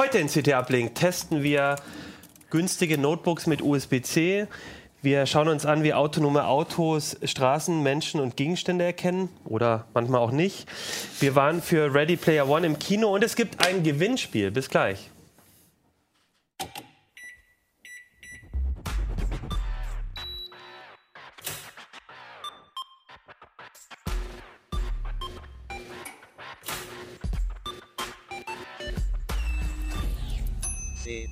Heute in CT Uplink testen wir günstige Notebooks mit USB-C. Wir schauen uns an, wie autonome Autos Straßen, Menschen und Gegenstände erkennen oder manchmal auch nicht. Wir waren für Ready Player One im Kino und es gibt ein Gewinnspiel. Bis gleich.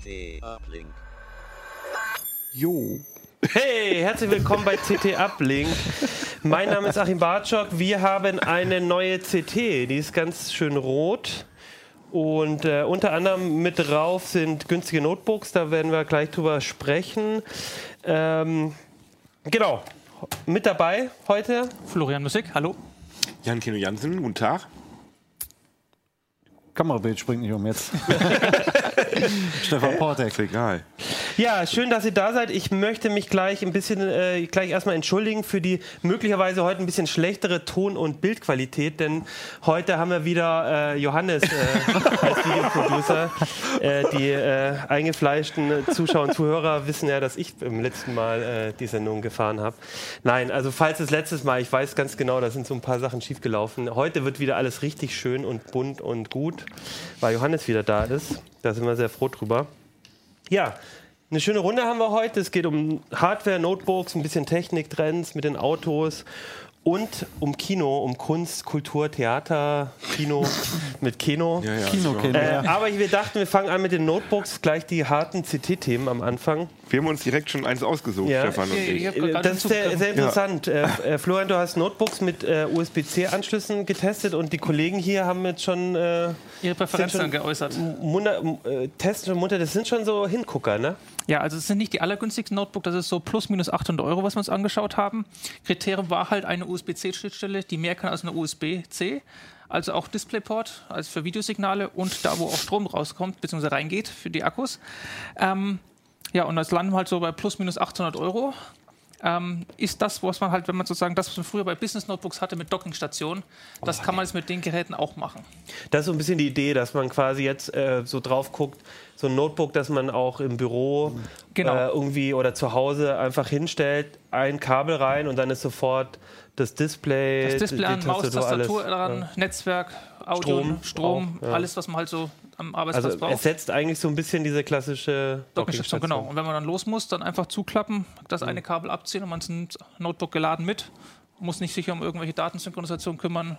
CT Uplink. Jo. Hey, herzlich willkommen bei CT Uplink. Mein Name ist Achim Bartschok. Wir haben eine neue CT, die ist ganz schön rot. Und äh, unter anderem mit drauf sind günstige Notebooks, da werden wir gleich drüber sprechen. Ähm, genau, mit dabei heute Florian Musik, hallo. Jan Kino Jansen, guten Tag. Kamerabild springt nicht um jetzt. Stefan Portek. Ist egal. Ja, schön, dass ihr da seid. Ich möchte mich gleich ein bisschen, äh, gleich erstmal entschuldigen für die möglicherweise heute ein bisschen schlechtere Ton- und Bildqualität, denn heute haben wir wieder äh, Johannes äh, als Videoproducer. Äh, die äh, eingefleischten Zuschauer und Zuhörer wissen ja, dass ich im letzten Mal äh, die Sendung gefahren habe. Nein, also falls das letztes Mal, ich weiß ganz genau, da sind so ein paar Sachen schiefgelaufen. Heute wird wieder alles richtig schön und bunt und gut, weil Johannes wieder da ist. Da sind wir sehr froh drüber. Ja, eine schöne Runde haben wir heute. Es geht um Hardware, Notebooks, ein bisschen Techniktrends mit den Autos und um Kino, um Kunst, Kultur, Theater, Kino mit Kino. Ja, ja, Kino kennen Äh, wir. aber wir dachten, wir fangen an mit den Notebooks, gleich die harten CT-Themen am Anfang. Wir haben uns direkt schon eins ausgesucht, Ja. Stefan und Ich- Das ist sehr, sehr interessant. Äh, äh, Florian, du hast Notebooks mit äh, USB-C-Anschlüssen getestet und die Kollegen hier haben jetzt schon äh, Ihre Präferenzen schon- geäußert. Munder, äh, testen schon munter. Das sind schon so Hingucker, ne? Ja, also es sind nicht die allergünstigsten Notebook, das ist so plus minus 800 Euro, was wir uns angeschaut haben. Kriterium war halt eine USB-C-Schnittstelle, die mehr kann als eine USB-C. Also auch DisplayPort, also für Videosignale und da, wo auch Strom rauskommt, beziehungsweise reingeht für die Akkus. Ähm, ja, und das landen wir halt so bei plus minus 800 Euro. Ähm, ist das, was man halt, wenn man sozusagen das, was man früher bei Business Notebooks hatte mit Dockingstation, das kann man jetzt mit den Geräten auch machen. Das ist so ein bisschen die Idee, dass man quasi jetzt äh, so drauf guckt, so ein Notebook, das man auch im Büro Genau. äh, irgendwie oder zu Hause einfach hinstellt, ein Kabel rein und dann ist sofort das Display, Das Display die an, Maus, Tastatur, Tastatur alles, dran, ja. Netzwerk, Audio, Strom Strom, auch, ja. alles, was man halt so am Arbeitsplatz Also braucht. ersetzt eigentlich so ein bisschen diese klassische Dockingstation, genau. Und wenn man dann los muss, dann einfach zuklappen, das Mhm. eine Kabel abziehen und man ist ein Notebook geladen mit, muss nicht sich um irgendwelche Datensynchronisation kümmern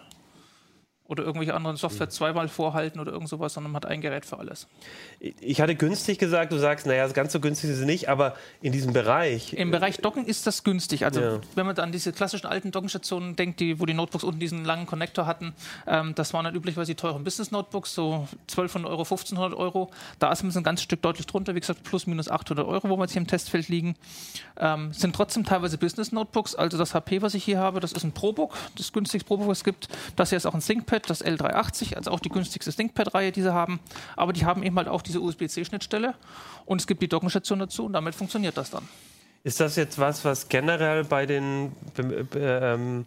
oder irgendwelche anderen Software Mhm. zweimal vorhalten oder irgend sowas, sondern man hat ein Gerät für alles. Ich hatte günstig gesagt, du sagst, naja, ganz so günstig ist es nicht, aber in diesem Bereich. Im Bereich Docken ist das günstig. Also Ja. wenn man an diese klassischen alten Dockingstationen denkt, die, wo die Notebooks unten diesen langen Connector hatten, ähm, das waren dann üblicherweise die teuren Business-Notebooks, so 1200 Euro, 1500 Euro. Da ist man ein ganz Stück deutlich drunter, wie gesagt, plus minus 800 Euro, wo wir jetzt hier im Testfeld liegen. Ähm, sind trotzdem teilweise Business-Notebooks. Also das HP, was ich hier habe, das ist ein ProBook, das günstigste ProBook, was es gibt. Das hier ist auch ein ThinkPad, das L380, also auch die günstigste ThinkPad-Reihe, die sie haben. Aber die haben eben halt auch diese USB-C-Schnittstelle und es gibt die Dockenstation dazu und damit funktioniert das dann. Ist das jetzt was, was generell bei den. Ähm,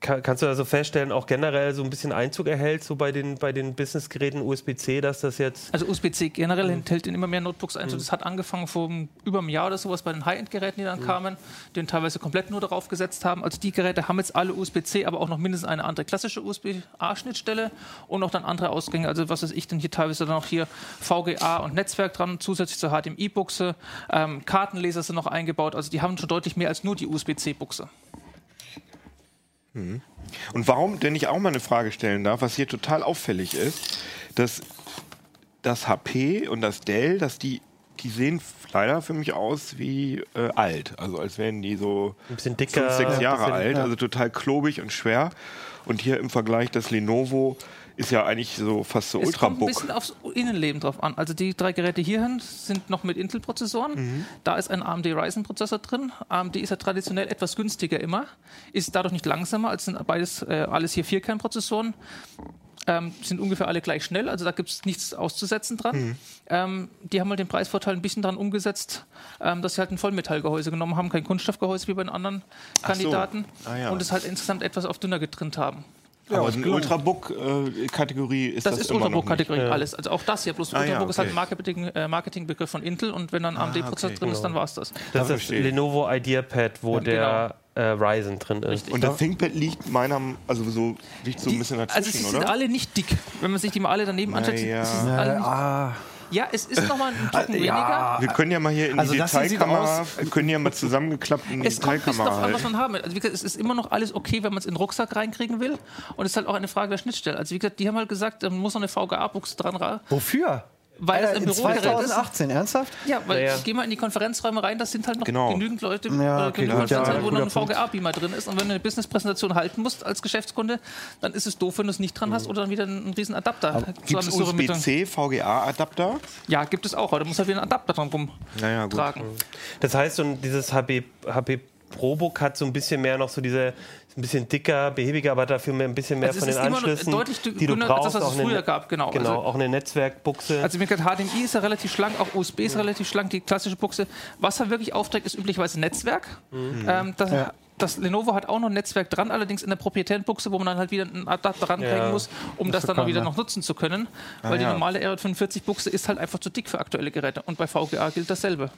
kann, kannst du also feststellen, auch generell so ein bisschen Einzug erhält, so bei den, bei den Businessgeräten USB-C, dass das jetzt. Also USB-C generell Mhm. enthält in immer mehr Notebooks ein. Das hat angefangen vor über einem Jahr oder sowas bei den High-End-Geräten, die dann Mhm. kamen, die dann teilweise komplett nur darauf gesetzt haben. Also die Geräte haben jetzt alle USB-C, aber auch noch mindestens eine andere klassische USB-A-Schnittstelle und auch dann andere Ausgänge. Also was weiß ich denn hier teilweise dann auch hier VGA und Netzwerk dran, zusätzlich zur HDMI-Buchse. Ähm, Kartenleser sind noch eingebaut. Also die haben schon deutlich mehr als nur die USB-C-Buchse. Und warum, denn ich auch mal eine Frage stellen darf, was hier total auffällig ist, dass das HP und das Dell, dass die, die sehen leider für mich aus wie äh, alt. Also als wären die so Ein bisschen dicker, fünf, sechs Jahre bisschen- alt, ja. also total klobig und schwer. Und hier im Vergleich das Lenovo ist ja eigentlich so fast so Es kommt ein Ultrabook. bisschen aufs Innenleben drauf an. Also die drei Geräte hierhin sind noch mit Intel-Prozessoren. Da ist ein AMD Ryzen-Prozessor drin. AMD ist ja traditionell etwas günstiger immer, ist dadurch nicht langsamer, als sind beides äh, alles hier Vierkernprozessoren. Ähm, sind ungefähr alle gleich schnell, also da gibt es nichts auszusetzen dran. Ähm, die haben halt den Preisvorteil ein bisschen dran umgesetzt, ähm, dass sie halt ein Vollmetallgehäuse genommen haben, kein Kunststoffgehäuse wie bei den anderen so. Kandidaten Ah ja. und es halt insgesamt etwas auf dünner getrimmt haben. Aber eine Ultrabook-Kategorie ist Das, das, ist Ultrabook-Kategorie alles. Also auch das hier, bloß Ah, ja, Ultrabook ist halt okay. ein Marketing, äh, Marketingbegriff von Intel und wenn dann ein AMD-Prozessor okay. drin ist, dann war es das. Das ist das. Lenovo IdeaPad, wo der äh, Ryzen drin ist. Richtig. Und das ThinkPad liegt meiner, also so, liegt so ein bisschen Also dazwischen, sie sind oder? alle nicht dick. Wenn man sich die mal alle daneben anschaut, Naja. sie sind alle nicht, Ah, ja, es ist nochmal ein Tucken weniger. Wir können ja mal hier in Also die das hier sieht Detailkamera, aus- wir können ja mal zusammengeklappt in die Es kommt Detailkamera an, was halten. man haben will. Also wie gesagt, es ist immer noch alles okay, wenn man es in den Rucksack reinkriegen will. Und es ist halt auch eine Frage der Schnittstelle. Also wie gesagt, die haben halt gesagt, da muss noch eine VGA-Buchse dran ra- wofür? Weil es Alter, in Bürogerät ist. 2018, ernsthaft? Ja, weil Ja, ja. ich gehe mal in die Konferenzräume rein, da sind halt noch Genau. genügend Leute, Ja, äh, okay, genügend ja, Konferenzen, wo noch ein. VGA-Beamer drin ist. Und wenn du eine Business-Präsentation halten musst als Geschäftskunde, dann ist es doof, wenn du es nicht dran hast oder dann wieder einen riesen Adapter. Gibt es. USB-C VGA-Adapter? Ja, gibt es auch. Aber da muss halt wieder ein Adapter dran Naja, gut. rumtragen. Das heißt, und dieses HP, HP ProBook hat so ein bisschen mehr noch so diese, ein bisschen dicker, behäbiger, aber dafür mehr, ein bisschen mehr Also von den ist immer noch Anschlüssen, deutlich die du dünner als brauchst. das, was es auch eine- früher gab, genau. Genau, Also- auch eine Netzwerkbuchse. Also gesagt, HDMI ist ja relativ schlank, auch USB ist relativ schlank, die klassische Buchse. Was er wirklich aufträgt, ist üblicherweise Netzwerk. Ähm, das, das Lenovo hat auch noch ein Netzwerk dran, allerdings in der proprietären Buchse, wo man dann halt wieder einen Adapter rankriegen Ja. muss, um das, dann auch wieder noch nutzen zu können. Weil die ja. normale R45-Buchse ist halt einfach zu dick für aktuelle Geräte. Und bei VGA gilt dasselbe.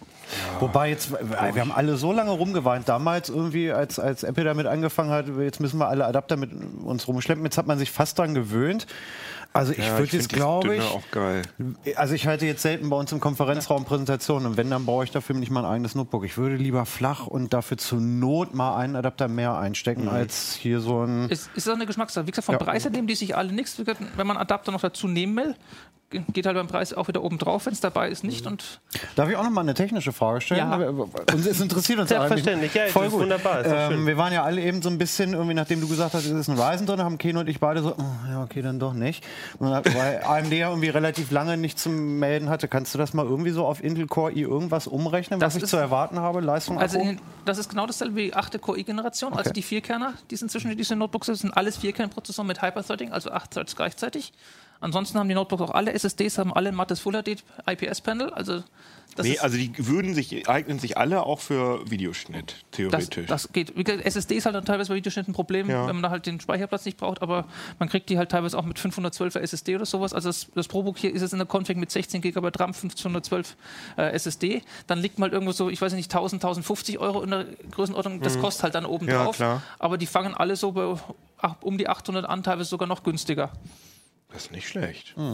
Wobei jetzt, wir haben alle so lange rumgeweint, damals irgendwie, als, als Apple damit angefangen hat, jetzt müssen wir alle Adapter mit uns rumschleppen. Jetzt hat man sich fast dran gewöhnt. Also ich Ja, würde jetzt, glaube ich, auch geil. also ich halte jetzt selten bei uns im Konferenzraum Präsentationen und wenn, dann brauche ich dafür nicht mein eigenes Notebook. Ich würde lieber flach und dafür zur Not mal einen Adapter mehr einstecken, Mhm. als hier so ein... Es ist auch eine Geschmackssache. Wie gesagt, vom Ja. Preis her nehmen die sich alle nichts. Wenn man Adapter noch dazu nehmen will, geht halt beim Preis auch wieder oben drauf, wenn es dabei ist, nicht. Und Darf ich auch noch mal eine technische Frage stellen? Ja. Uns, es interessiert uns Selbstverständlich, ja, das ist wunderbar, ähm, wir waren ja alle eben so ein bisschen, irgendwie nachdem du gesagt hast, es ist ein Ryzen drin, haben Keno und ich beide so, oh, ja, okay, dann doch nicht. Und dann, weil AMD ja irgendwie relativ lange nicht zum Melden hatte. Kannst du das mal irgendwie so auf Intel Core i irgendwas umrechnen, Das was ich zu erwarten habe? Leistung, Also in, das ist genau dasselbe wie 8. Core-i-Generation, also Okay. die Vierkerner, die sind zwischen diesen Notebooks, das sind alles Vierkernprozessoren mit Hyper-Threading, also 8 Threads gleichzeitig. Ansonsten haben die Notebooks auch alle SSDs, haben alle ein mattes Full HD IPS-Panel, also das Nee, also die würden sich, eignen sich alle auch für Videoschnitt, das, theoretisch. das geht. Wie gesagt, SSD ist halt dann teilweise bei Videoschnitt ein Problem, Ja. wenn man da halt den Speicherplatz nicht braucht, aber man kriegt die halt teilweise auch mit 512er SSD oder sowas. Also das, das ProBook hier ist jetzt in der Config mit 16 GB RAM, 512 äh, SSD. Dann liegt mal irgendwo so, ich weiß nicht, 1000, 1050 Euro in der Größenordnung. Das kostet halt dann oben Mhm. Ja, drauf. klar. Aber die fangen alle so bei um die 800 an, teilweise sogar noch günstiger. Das ist nicht schlecht. Das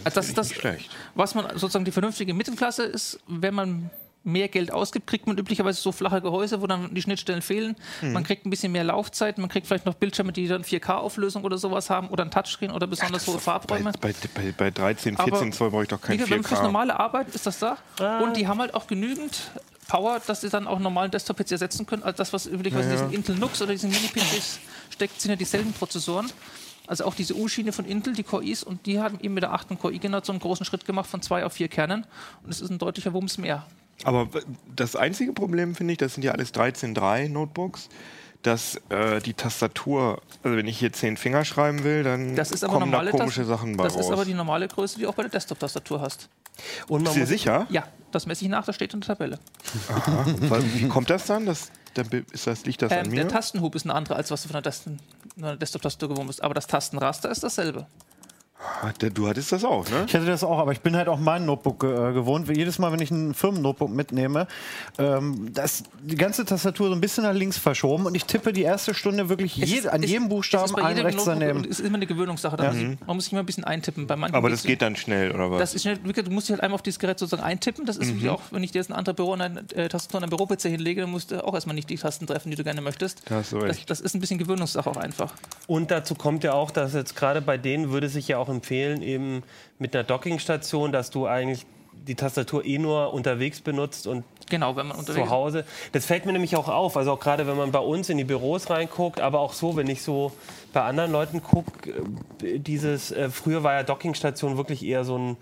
ist, Also das ist das, nicht schlecht. was man sozusagen die vernünftige Mittelklasse ist, wenn man mehr Geld ausgibt, kriegt man üblicherweise so flache Gehäuse, wo dann die Schnittstellen fehlen. Mhm. Man kriegt ein bisschen mehr Laufzeit, man kriegt vielleicht noch Bildschirme, die dann 4K-Auflösung oder sowas haben oder ein Touchscreen oder besonders hohe Bei, Farbräume. bei, bei, bei 13, 14 Aber Zoll brauche ich doch kein Wie gesagt, wenn fürs 4K. normale Arbeit ist das da. Ah. Und die haben halt auch genügend Power, dass sie dann auch normalen Desktop-PC ersetzen können. Also das, was üblicherweise in diesen Intel Nux oder diesen Mini-PCs steckt, sind ja dieselben Prozessoren. Also auch diese U-Schiene von Intel, die Core I's, und die haben eben mit der 8. Core i-Generation einen großen Schritt gemacht von zwei auf vier Kernen. Und es ist ein deutlicher Wumms mehr. Aber das einzige Problem finde ich, das sind ja alles 13.3 Notebooks, dass äh, die Tastatur, also wenn ich hier 10 Finger schreiben will, dann Das ist aber kommen da normale komische Tas- Sachen bei Das raus. ist aber die normale Größe, die du auch bei der Desktop-Tastatur hast. Und Bist du sicher? Ja, das messe ich nach, das steht in der Tabelle. Weil- Wie kommt das dann? Das, dann ist das, liegt das an Ähm, mir? der Tastenhub ist ein anderer, als was du von der, Tasten- von der Desktop-Tastatur gewohnt bist. Aber das Tastenraster ist dasselbe. Du hattest das auch, ne? Ich hätte das auch, aber ich bin halt auch mein Notebook äh, gewohnt. Jedes Mal, wenn ich ein Firmen-Notebook mitnehme, ähm, da ist die ganze Tastatur so ein bisschen nach links verschoben und ich tippe die erste Stunde wirklich je, ist- an jedem Buchstaben ist einen jedem rechts Notebook daneben. Es ist immer eine Gewöhnungssache. Da muss ich- Man muss sich immer ein bisschen eintippen. Bei manchen Aber das geht dann schnell, oder was? Das ist schnell, du musst dich halt einmal auf dieses Gerät sozusagen eintippen. Das ist Mhm. wie auch, wenn ich dir jetzt ein anderes Büro und eine äh, Tastatur und ein Büro-PC hinlege, dann musst du auch erstmal nicht die Tasten treffen, die du gerne möchtest. Das, recht. das ist ein bisschen Gewöhnungssache auch einfach. Und dazu kommt ja auch, dass jetzt gerade bei denen würde sich ja auch empfehlen, eben mit einer Dockingstation, dass du eigentlich die Tastatur eh nur unterwegs benutzt und Genau, wenn man unterwegs zu Hause. Das fällt mir nämlich auch auf. Also auch gerade wenn man bei uns in die Büros reinguckt, aber auch so, wenn ich so bei anderen Leuten gucke, dieses, äh, früher war ja Dockingstation wirklich eher so ein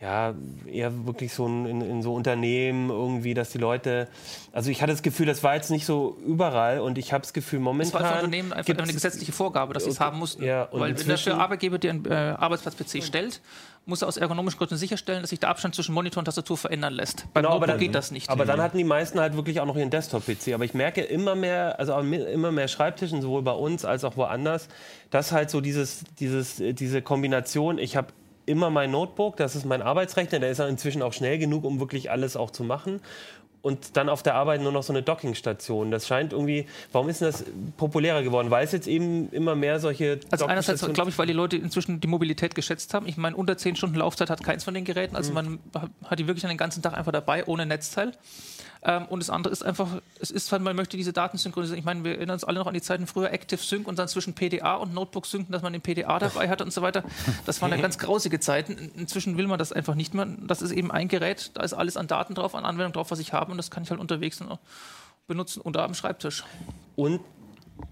ja, eher wirklich so in, in, so Unternehmen irgendwie, dass die Leute, also ich hatte das Gefühl, das war jetzt nicht so überall und ich habe das Gefühl, momentan. Das war für Unternehmen einfach eine gesetzliche Vorgabe, dass sie es haben mussten. Ja, Weil wenn der Arbeitgeber dir einen äh, Arbeitsplatz-PC stellt, muss er aus ergonomischen Gründen sicherstellen, dass sich der Abstand zwischen Monitor und Tastatur verändern lässt. Bei genau, aber dann geht das nicht. Aber dann hatten die meisten halt wirklich auch noch ihren Desktop-PC. Aber ich merke immer mehr, also immer mehr Schreibtischen, sowohl bei uns als auch woanders, dass halt so dieses, dieses, diese Kombination, ich habe immer mein Notebook, das ist mein Arbeitsrechner, der ist inzwischen auch schnell genug, um wirklich alles auch zu machen. Und dann auf der Arbeit nur noch so eine Dockingstation. Das scheint irgendwie, warum ist denn das populärer geworden? Weil es jetzt eben immer mehr solche. Also einerseits glaube ich, weil die Leute inzwischen die Mobilität geschätzt haben. Ich meine, unter 10 Stunden Laufzeit hat keins von den Geräten. Also mhm. man hat die wirklich den ganzen Tag einfach dabei, ohne Netzteil. Ähm, und das andere ist einfach, es ist, man möchte diese Daten synchronisieren. Ich meine, wir erinnern uns alle noch an die Zeiten früher Active Sync und dann zwischen PDA und Notebook synken, dass man den PDA dabei hatte und so weiter. Das waren ja ganz grausige Zeiten. Inzwischen will man das einfach nicht mehr. Das ist eben ein Gerät, da ist alles an Daten drauf, an Anwendung drauf, was ich habe und das kann ich halt unterwegs benutzen unter am Schreibtisch. Und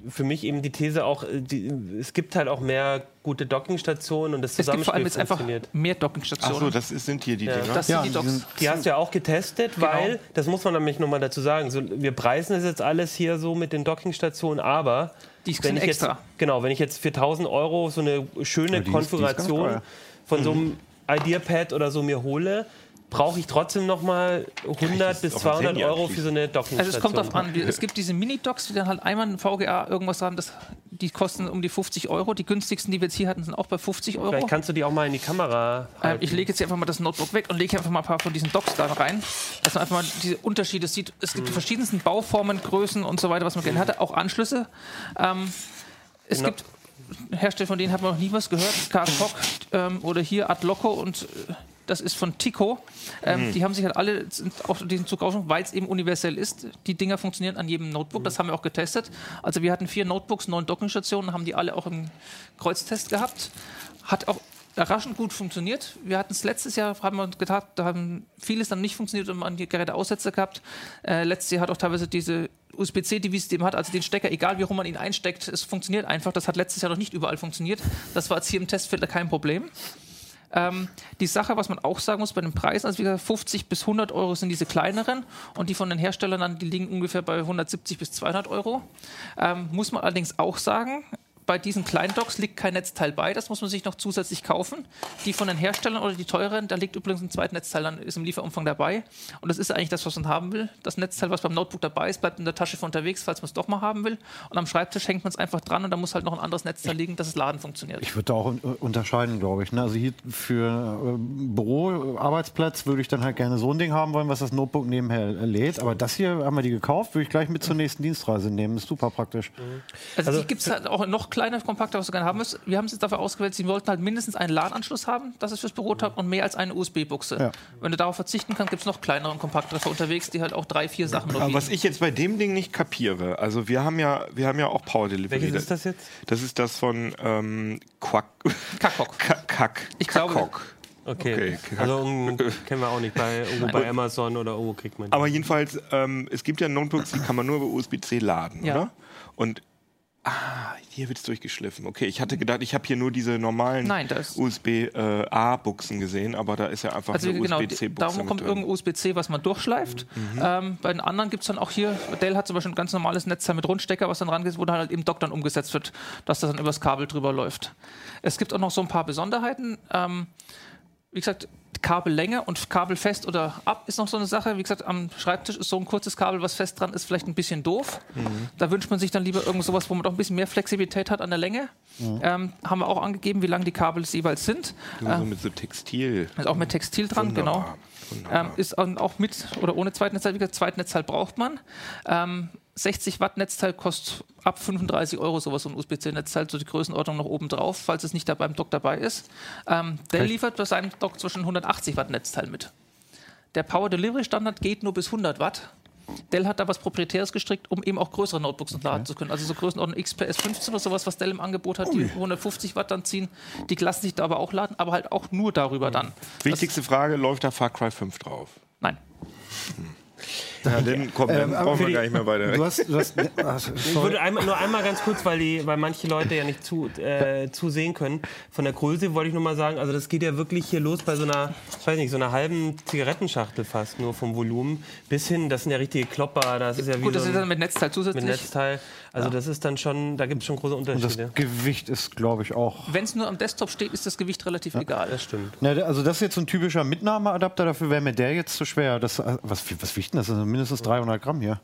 für mich eben die These auch, äh, die, es gibt halt auch mehr gute Dockingstationen und das Zusammenspiel es gibt vor allem jetzt einfach mehr Dockingstationen. Achso, das ist, sind hier die ja. Dinger. Das ja, sind die, Docks. die hast du ja auch getestet, genau. weil, das muss man nämlich nochmal dazu sagen, so, wir preisen es jetzt alles hier so mit den Dockingstationen, aber die wenn ich extra. Jetzt, genau, wenn ich jetzt für 1000 Euro so eine schöne ja, Konfiguration ist, von mhm. so einem IdeaPad oder so mir hole, brauche ich trotzdem noch mal 100 bis 200 Euro für so eine Dockingstation. Also es kommt darauf an. Es gibt diese Mini-Docks, die dann halt einmal ein VGA irgendwas haben, das, die kosten um die 50 Euro. Die günstigsten, die wir jetzt hier hatten, sind auch bei 50 Euro. Vielleicht kannst du die auch mal in die Kamera äh, Ich lege jetzt hier einfach mal das Notebook weg und lege einfach mal ein paar von diesen Docks da rein, dass man einfach mal diese Unterschiede sieht. Es gibt mhm. die verschiedensten Bauformen, Größen und so weiter, was man gerne hatte. Auch Anschlüsse. Ähm, es genau. gibt Hersteller, von denen hat man noch nie was gehört. Carcock ähm, oder hier Adloco und äh, das ist von Tico. Ähm, mhm. Die haben sich halt alle auf diesen Zug aufgenommen, weil es eben universell ist. Die Dinger funktionieren an jedem Notebook, mhm. das haben wir auch getestet. Also wir hatten vier Notebooks, neun Dockingstationen, haben die alle auch im Kreuztest gehabt. Hat auch überraschend gut funktioniert. Wir hatten es letztes Jahr, haben wir getan, da haben vieles dann nicht funktioniert und man die Geräte Aussätze gehabt. Äh, letztes Jahr hat auch teilweise diese USB-C, die wie hat, also den Stecker, egal wie rum man ihn einsteckt, es funktioniert einfach. Das hat letztes Jahr noch nicht überall funktioniert. Das war jetzt hier im Testfilter kein Problem. Ähm, die Sache, was man auch sagen muss bei den Preisen, also wie gesagt, 50 bis 100 Euro sind diese kleineren und die von den Herstellern dann, die liegen ungefähr bei 170 bis 200 Euro. Ähm, muss man allerdings auch sagen, bei diesen kleinen Docks liegt kein Netzteil bei, das muss man sich noch zusätzlich kaufen. Die von den Herstellern oder die teuren, da liegt übrigens ein zweites Netzteil, dann ist im Lieferumfang dabei. Und das ist eigentlich das, was man haben will. Das Netzteil, was beim Notebook dabei ist, bleibt in der Tasche für unterwegs, falls man es doch mal haben will. Und am Schreibtisch hängt man es einfach dran und da muss halt noch ein anderes Netzteil liegen, dass das Laden funktioniert. Ich würde da auch unterscheiden, glaube ich. Ne? Also hier für äh, Büro, Arbeitsplatz würde ich dann halt gerne so ein Ding haben wollen, was das Notebook nebenher lädt. Aber das hier haben wir die gekauft, würde ich gleich mit zur nächsten Dienstreise nehmen. Ist super praktisch. Also, also die gibt es halt auch noch kleiner, kompakter, was gerne haben müssen. Wir haben es jetzt dafür ausgewählt, sie wollten halt mindestens einen LAN-Anschluss haben, das ist fürs Büro taugt, und mehr als eine USB-Buchse. Ja. Wenn du darauf verzichten kannst, gibt es noch kleinere und kompaktere für unterwegs, die halt auch drei, vier Sachen ja, Was ich jetzt bei dem Ding nicht kapiere, also wir haben ja, wir haben ja auch Power Delivery. Welches ist das jetzt? Das ist das von ähm, Quack. Kakok. Kack. Ich glaube. Okay. okay. Also kennen wir auch nicht bei, irgendwo bei Amazon oder irgendwo kriegt man. Die. Aber jedenfalls, ähm, es gibt ja Notebooks, die kann man nur über USB-C laden, ja. oder? Und Ah, hier wird es durchgeschliffen. Okay, ich hatte gedacht, ich habe hier nur diese normalen USB-A-Buchsen äh, gesehen, aber da ist ja einfach also eine genau, USB-C-Buchse. Darum kommt irgendein USB-C, was man durchschleift. Mhm. Ähm, bei den anderen gibt es dann auch hier, Dell hat zum Beispiel ein ganz normales Netzteil mit Rundstecker, was dann rangeht, wo dann halt eben Dock dann umgesetzt wird, dass das dann übers Kabel drüber läuft. Es gibt auch noch so ein paar Besonderheiten. Ähm, wie gesagt, Kabellänge und Kabel fest oder ab ist noch so eine Sache. Wie gesagt, am Schreibtisch ist so ein kurzes Kabel, was fest dran ist, vielleicht ein bisschen doof. Mhm. Da wünscht man sich dann lieber irgend sowas, wo man doch ein bisschen mehr Flexibilität hat an der Länge. Mhm. Ähm, haben wir auch angegeben, wie lang die Kabel jeweils sind. Ja, so mit so Textil. Ist auch mit Textil dran, Wunderbar. genau. Ähm, ist auch mit oder ohne Zweitnetzteil. Wie gesagt, Zweitnetzteil braucht man. Ähm, 60 Watt Netzteil kostet ab 35 Euro sowas, so ein USB-C-Netzteil, so die Größenordnung noch oben drauf, falls es nicht da beim Dock dabei ist. Ähm, Dell liefert bei seinem Dock zwischen 180 Watt Netzteil mit. Der Power Delivery Standard geht nur bis 100 Watt. Dell hat da was Proprietäres gestrickt, um eben auch größere Notebooks okay. laden zu können. Also so Größenordnung XPS 15 oder sowas, was Dell im Angebot hat, Ui. die 150 Watt dann ziehen. Die lassen sich da aber auch laden, aber halt auch nur darüber dann. Wichtigste das Frage, läuft da Far Cry 5 drauf? Nein. Hm. Ja, dann komm, dann Ähm, brauchen wir die- gar nicht mehr weiter. Du hast, du hast, also, Ich würde einmal, nur einmal ganz kurz, weil, die, weil manche Leute ja nicht zu, äh, zusehen können. Von der Größe wollte ich nur mal sagen, also das geht ja wirklich hier los bei so einer, ich weiß nicht, so einer halben Zigarettenschachtel fast nur vom Volumen bis hin, das sind ja richtige Klopper, das ist ja wie Gut, das so ist ein, dann mit Netzteil mit zusätzlich. Netzteil. Also das ist dann schon, da gibt es schon große Und das Unterschiede. Gewicht ist, glaube ich, auch. Wenn es nur am Desktop steht, ist das Gewicht relativ egal. Das stimmt. Na, also das ist jetzt so ein typischer Mitnahmeadapter, dafür wäre mir der jetzt zu schwer. Das, was, was wiegt denn das? Das sind mindestens 300 Gramm hier.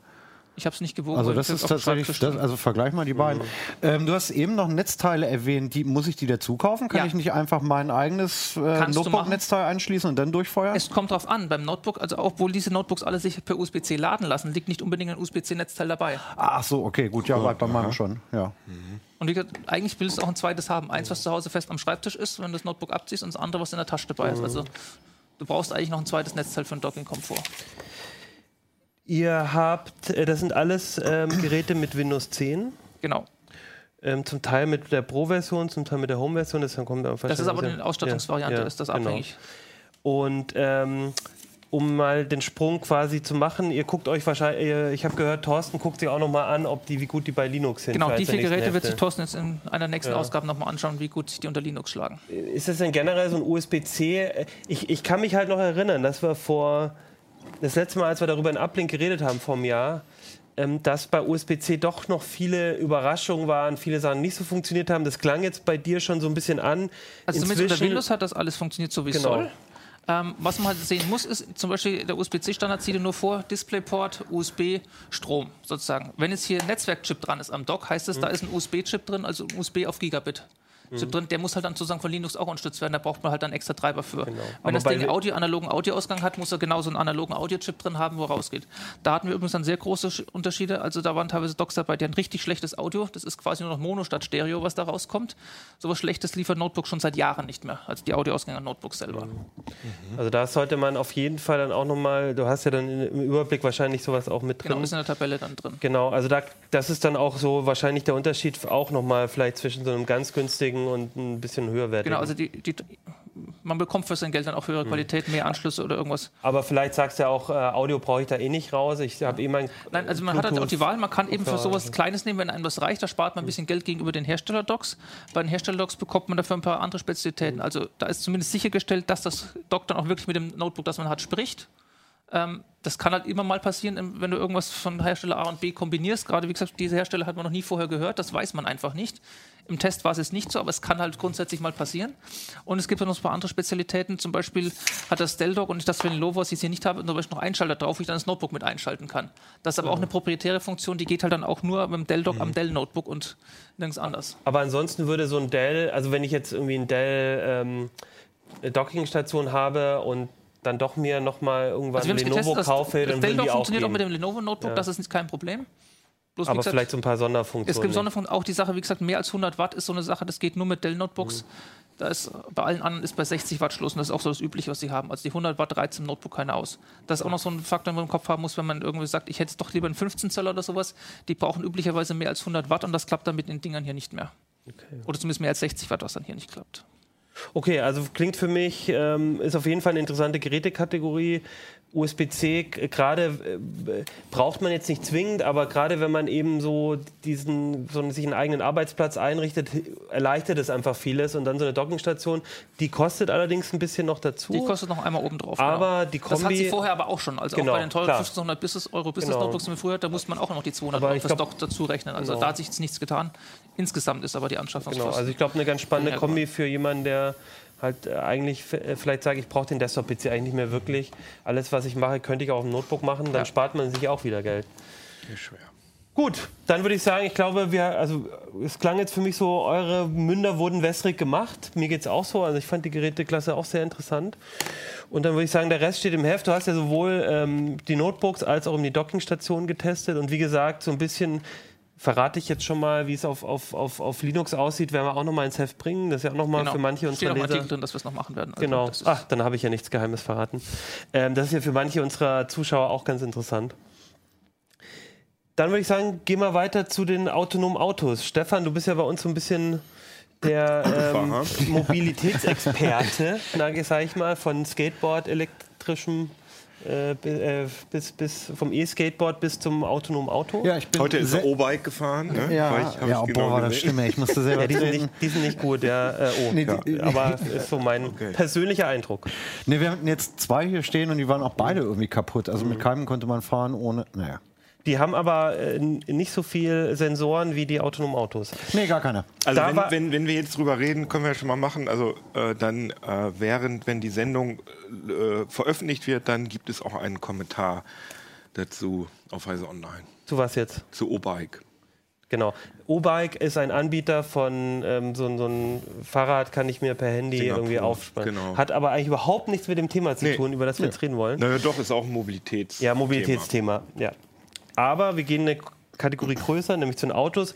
Ich habe es nicht gewogen. Also weil das ist tatsächlich, das, also vergleich mal die beiden. Ähm, du hast eben noch Netzteile erwähnt, die muss ich die dazu kaufen? Kann Ja. ich nicht einfach mein eigenes äh, Notebook-Netzteil anschließen und dann durchfeuern? Es kommt drauf an, beim Notebook, also obwohl diese Notebooks alle sich per USB-C laden lassen, liegt nicht unbedingt ein USB-C-Netzteil dabei. Ach so, okay, gut, ja, bei, bei meinem schon, ja. Und wie gesagt, eigentlich willst du auch ein zweites haben. Eins, was zu Hause fest am Schreibtisch ist, wenn du das Notebook abziehst, und das andere, was in der Tasche dabei ist. Also du brauchst eigentlich noch ein zweites Netzteil für den Docking-Komfort. Ihr habt, äh, das sind alles ähm, Geräte mit Windows 10. Genau. Ähm, zum Teil mit der Pro-Version, zum Teil mit der Home-Version. Das, kommt dann Das ist aber die Ausstattungsvariante, Ja, ja, ist das genau. abhängig. Und ähm, um mal den Sprung quasi zu machen, ihr guckt euch wahrscheinlich, ich habe gehört, Thorsten guckt sich auch noch mal an, ob die, wie gut die bei Linux sind. Genau, die vier Geräte wird sich. Thorsten jetzt in einer nächsten Ja. Ausgabe nochmal anschauen, wie gut sich die unter Linux schlagen. Ist das denn generell so ein USB-C? Äh, Ich, ich kann mich halt noch erinnern, dass wir vor, das letzte Mal, als wir darüber in Uplink geredet haben, vor einem Jahr, ähm, dass bei USB-C doch noch viele Überraschungen waren, viele Sachen nicht so funktioniert haben. Das klang jetzt bei dir schon so ein bisschen an. Also zumindest unter Inzwischen- Windows hat das alles funktioniert so, wie es Genau. soll. Ähm, was man halt sehen muss, ist zum Beispiel der USB-C-Standard sieht nur vor, DisplayPort, USB, Strom sozusagen. Wenn jetzt hier ein Netzwerkchip dran ist am Dock, heißt es, da Mhm. ist ein USB-Chip drin, also USB auf Gigabit. Chip drin, der muss halt dann sozusagen von Linux auch unterstützt werden, da braucht man halt dann extra Treiber für. Wenn Genau. Aber das Ding Audio, analogen Audioausgang hat, muss er genauso einen analogen Audio-Chip drin haben, wo er rausgeht. Da hatten wir übrigens dann sehr große Sch- Unterschiede. Also da waren teilweise Docks dabei, die haben richtig schlechtes Audio. Das ist quasi nur noch Mono statt Stereo, was da rauskommt. So was Schlechtes liefert Notebook schon seit Jahren nicht mehr, also die Audioausgänge an Notebooks selber. Also da sollte man auf jeden Fall dann auch nochmal, du hast ja dann im Überblick wahrscheinlich sowas auch mit drin. Genau, ist in der Tabelle dann drin. Genau, also da, das ist dann auch so wahrscheinlich der Unterschied auch nochmal vielleicht zwischen so einem ganz günstigen und ein bisschen höherwertigen. Genau, also die, die, man bekommt für sein Geld dann auch höhere Qualität, mehr Anschlüsse oder irgendwas. Aber vielleicht sagst du ja auch, äh, Audio brauche ich da eh nicht raus. Ich habe eh mein Nein, also man hat halt auch die Wahl, man kann eben für sowas. Kleines nehmen, wenn einem das reicht, da spart man ein bisschen Geld gegenüber den Herstellerdocs. Bei den Herstellerdocs bekommt man dafür ein paar andere Spezialitäten. Also da ist zumindest sichergestellt, dass das Dock dann auch wirklich mit dem Notebook, das man hat, spricht. Ähm, das kann halt immer mal passieren, wenn du irgendwas von Hersteller A und B kombinierst. Gerade wie gesagt, diese Hersteller hat man noch nie vorher gehört, das weiß man einfach nicht. Im Test war es jetzt nicht so, aber es kann halt grundsätzlich mal passieren. Und es gibt noch ein paar andere Spezialitäten. Zum Beispiel hat das Dell-Dock und ich das für den Lenovo, was ich jetzt hier nicht habe, zum Beispiel noch Einschalter drauf, wo ich dann das Notebook mit einschalten kann. Das ist aber auch eine proprietäre Funktion, die geht halt dann auch nur mit dem Dell-Dock am Dell-Notebook und nirgends anders. Aber ansonsten würde so ein Dell, also wenn ich jetzt irgendwie ein Dell ähm, eine Dockingstation habe und dann doch mir nochmal irgendwann Also ein Lenovo getestet, das, kaufe, das dann Dell-Dock die auch funktioniert auch, mit dem Lenovo-Notebook, das ist kein Problem. Bloß, Aber gesagt, vielleicht so ein paar Sonderfunktionen. Es gibt Sonderfunktionen, auch die Sache, wie gesagt, mehr als 100 Watt ist so eine Sache, das geht nur mit Dell-Notebooks. Da ist, bei allen anderen ist bei 60 Watt Schluss und das ist auch so das Übliche, was sie haben. Also die 100 Watt reizt im Notebook keiner aus. Das ist auch noch so ein Faktor, den man im Kopf haben muss, wenn man irgendwie sagt, ich hätte doch lieber einen 15 Zöller oder sowas. Die brauchen üblicherweise mehr als 100 Watt und das klappt dann mit den Dingern hier nicht mehr. Oder zumindest mehr als 60 Watt, was dann hier nicht klappt. Okay, also klingt für mich, ähm, ist auf jeden Fall eine interessante Gerätekategorie. USB-C, gerade äh, braucht man jetzt nicht zwingend, aber gerade wenn man eben so diesen, so einen, sich einen eigenen Arbeitsplatz einrichtet, erleichtert es einfach vieles. Und dann so eine Dockingstation, die kostet allerdings ein bisschen noch dazu. Die kostet noch einmal oben drauf. Aber die Das hat Kombi- sie vorher aber auch schon. Also Genau, auch bei den teuren klar. 1500 Business Euro Business Genau. Notebooks, die früher da musste man auch noch die 200 Aber Euro fürs Dock dazu rechnen. Also Genau. da hat sich jetzt nichts getan. Insgesamt ist aber die Anschaffungskosten. Genau, also ich glaube, eine ganz spannende Kombi für jemanden, der halt äh, eigentlich äh, vielleicht sagt, ich brauche den Desktop-PC eigentlich nicht mehr wirklich. Alles, was ich mache, könnte ich auch auf dem Notebook machen, dann Ja. spart man sich auch wieder Geld. schwer. Gut, dann würde ich sagen, ich glaube, wir, also es klang jetzt für mich so, eure Münder wurden wässrig gemacht. Mir geht es auch so. Also ich fand die Geräteklasse auch sehr interessant. Und dann würde ich sagen, der Rest steht im Heft. Du hast ja sowohl ähm, die Notebooks als auch die Dockingstation getestet. Und wie gesagt, so ein bisschen verrate ich jetzt schon mal, wie es auf, auf, auf, auf Linux aussieht, werden wir auch noch mal ins Heft bringen. Das ist ja auch noch mal für manche Genau. Unserer Leser. Artikel drin, dass wir es noch machen werden. Also Genau. Ach, dann habe ich ja nichts Geheimes verraten. Ähm, das ist ja für manche unserer Zuschauer auch ganz interessant. Dann würde ich sagen, gehen wir weiter zu den autonomen Autos. Stefan, du bist ja bei uns so ein bisschen der ähm, Mobilitätsexperte, na, sag ich mal, von Skateboard, elektrischem Äh, äh, bis, bis vom E-Skateboard bis zum autonomen Auto. Ja, ich bin Heute ist er O-Bike gefahren. Ne? Ja, War ich- ja ich boah, genau war das schlimm. Ich musste selber Ja, die, sind nicht, die sind nicht gut. Der, äh, oh, Nee, ja. die- aber ist so mein persönlicher Eindruck. Nee, wir hatten jetzt zwei hier stehen und die waren auch beide irgendwie kaputt. Also Mhm. mit keinem konnte man fahren ohne. Naja. Die haben aber äh, nicht so viel Sensoren wie die autonomen Autos. Nee, gar keiner. Also wenn, war- wenn, wenn wir jetzt drüber reden, können wir ja schon mal machen. Also äh, dann äh, während, wenn die Sendung äh, veröffentlicht wird, dann gibt es auch einen Kommentar dazu auf Heise Online Zu was jetzt? zu O-Bike. Genau. O-Bike ist ein Anbieter von ähm, so, so ein Fahrrad, kann ich mir per Handy Singapur, irgendwie aufspannen. genau. Hat aber eigentlich überhaupt nichts mit dem Thema zu Nee. tun, über das wir jetzt reden wollen. Naja, doch, ist auch ein Mobilitäts. Ja, Mobilitätsthema. Ja. Aber wir gehen eine Kategorie größer, nämlich zu den Autos.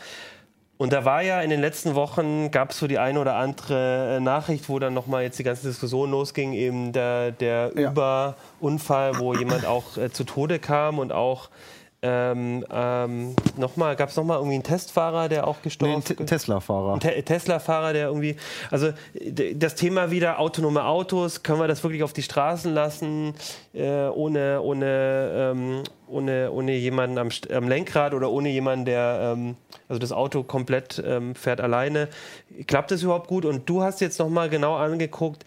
Und da war ja in den letzten Wochen, gab es so die eine oder andere äh, Nachricht, wo dann nochmal jetzt die ganze Diskussion losging, eben der, der Ja. Überunfall, wo jemand auch äh, zu Tode kam und auch ähm, ähm, nochmal, gab es nochmal irgendwie einen Testfahrer, der auch Nee, gestorben ein Te- Tesla-Fahrer. ein Te Tesla-Fahrer, der irgendwie, also das Thema wieder autonome Autos, können wir das wirklich auf die Straßen lassen, äh, ohne, ohne, ähm, ohne, ohne jemanden am, am Lenkrad oder ohne jemanden, der, ähm, also das Auto komplett ähm, fährt alleine. Klappt das überhaupt gut? Und du hast jetzt nochmal genau angeguckt,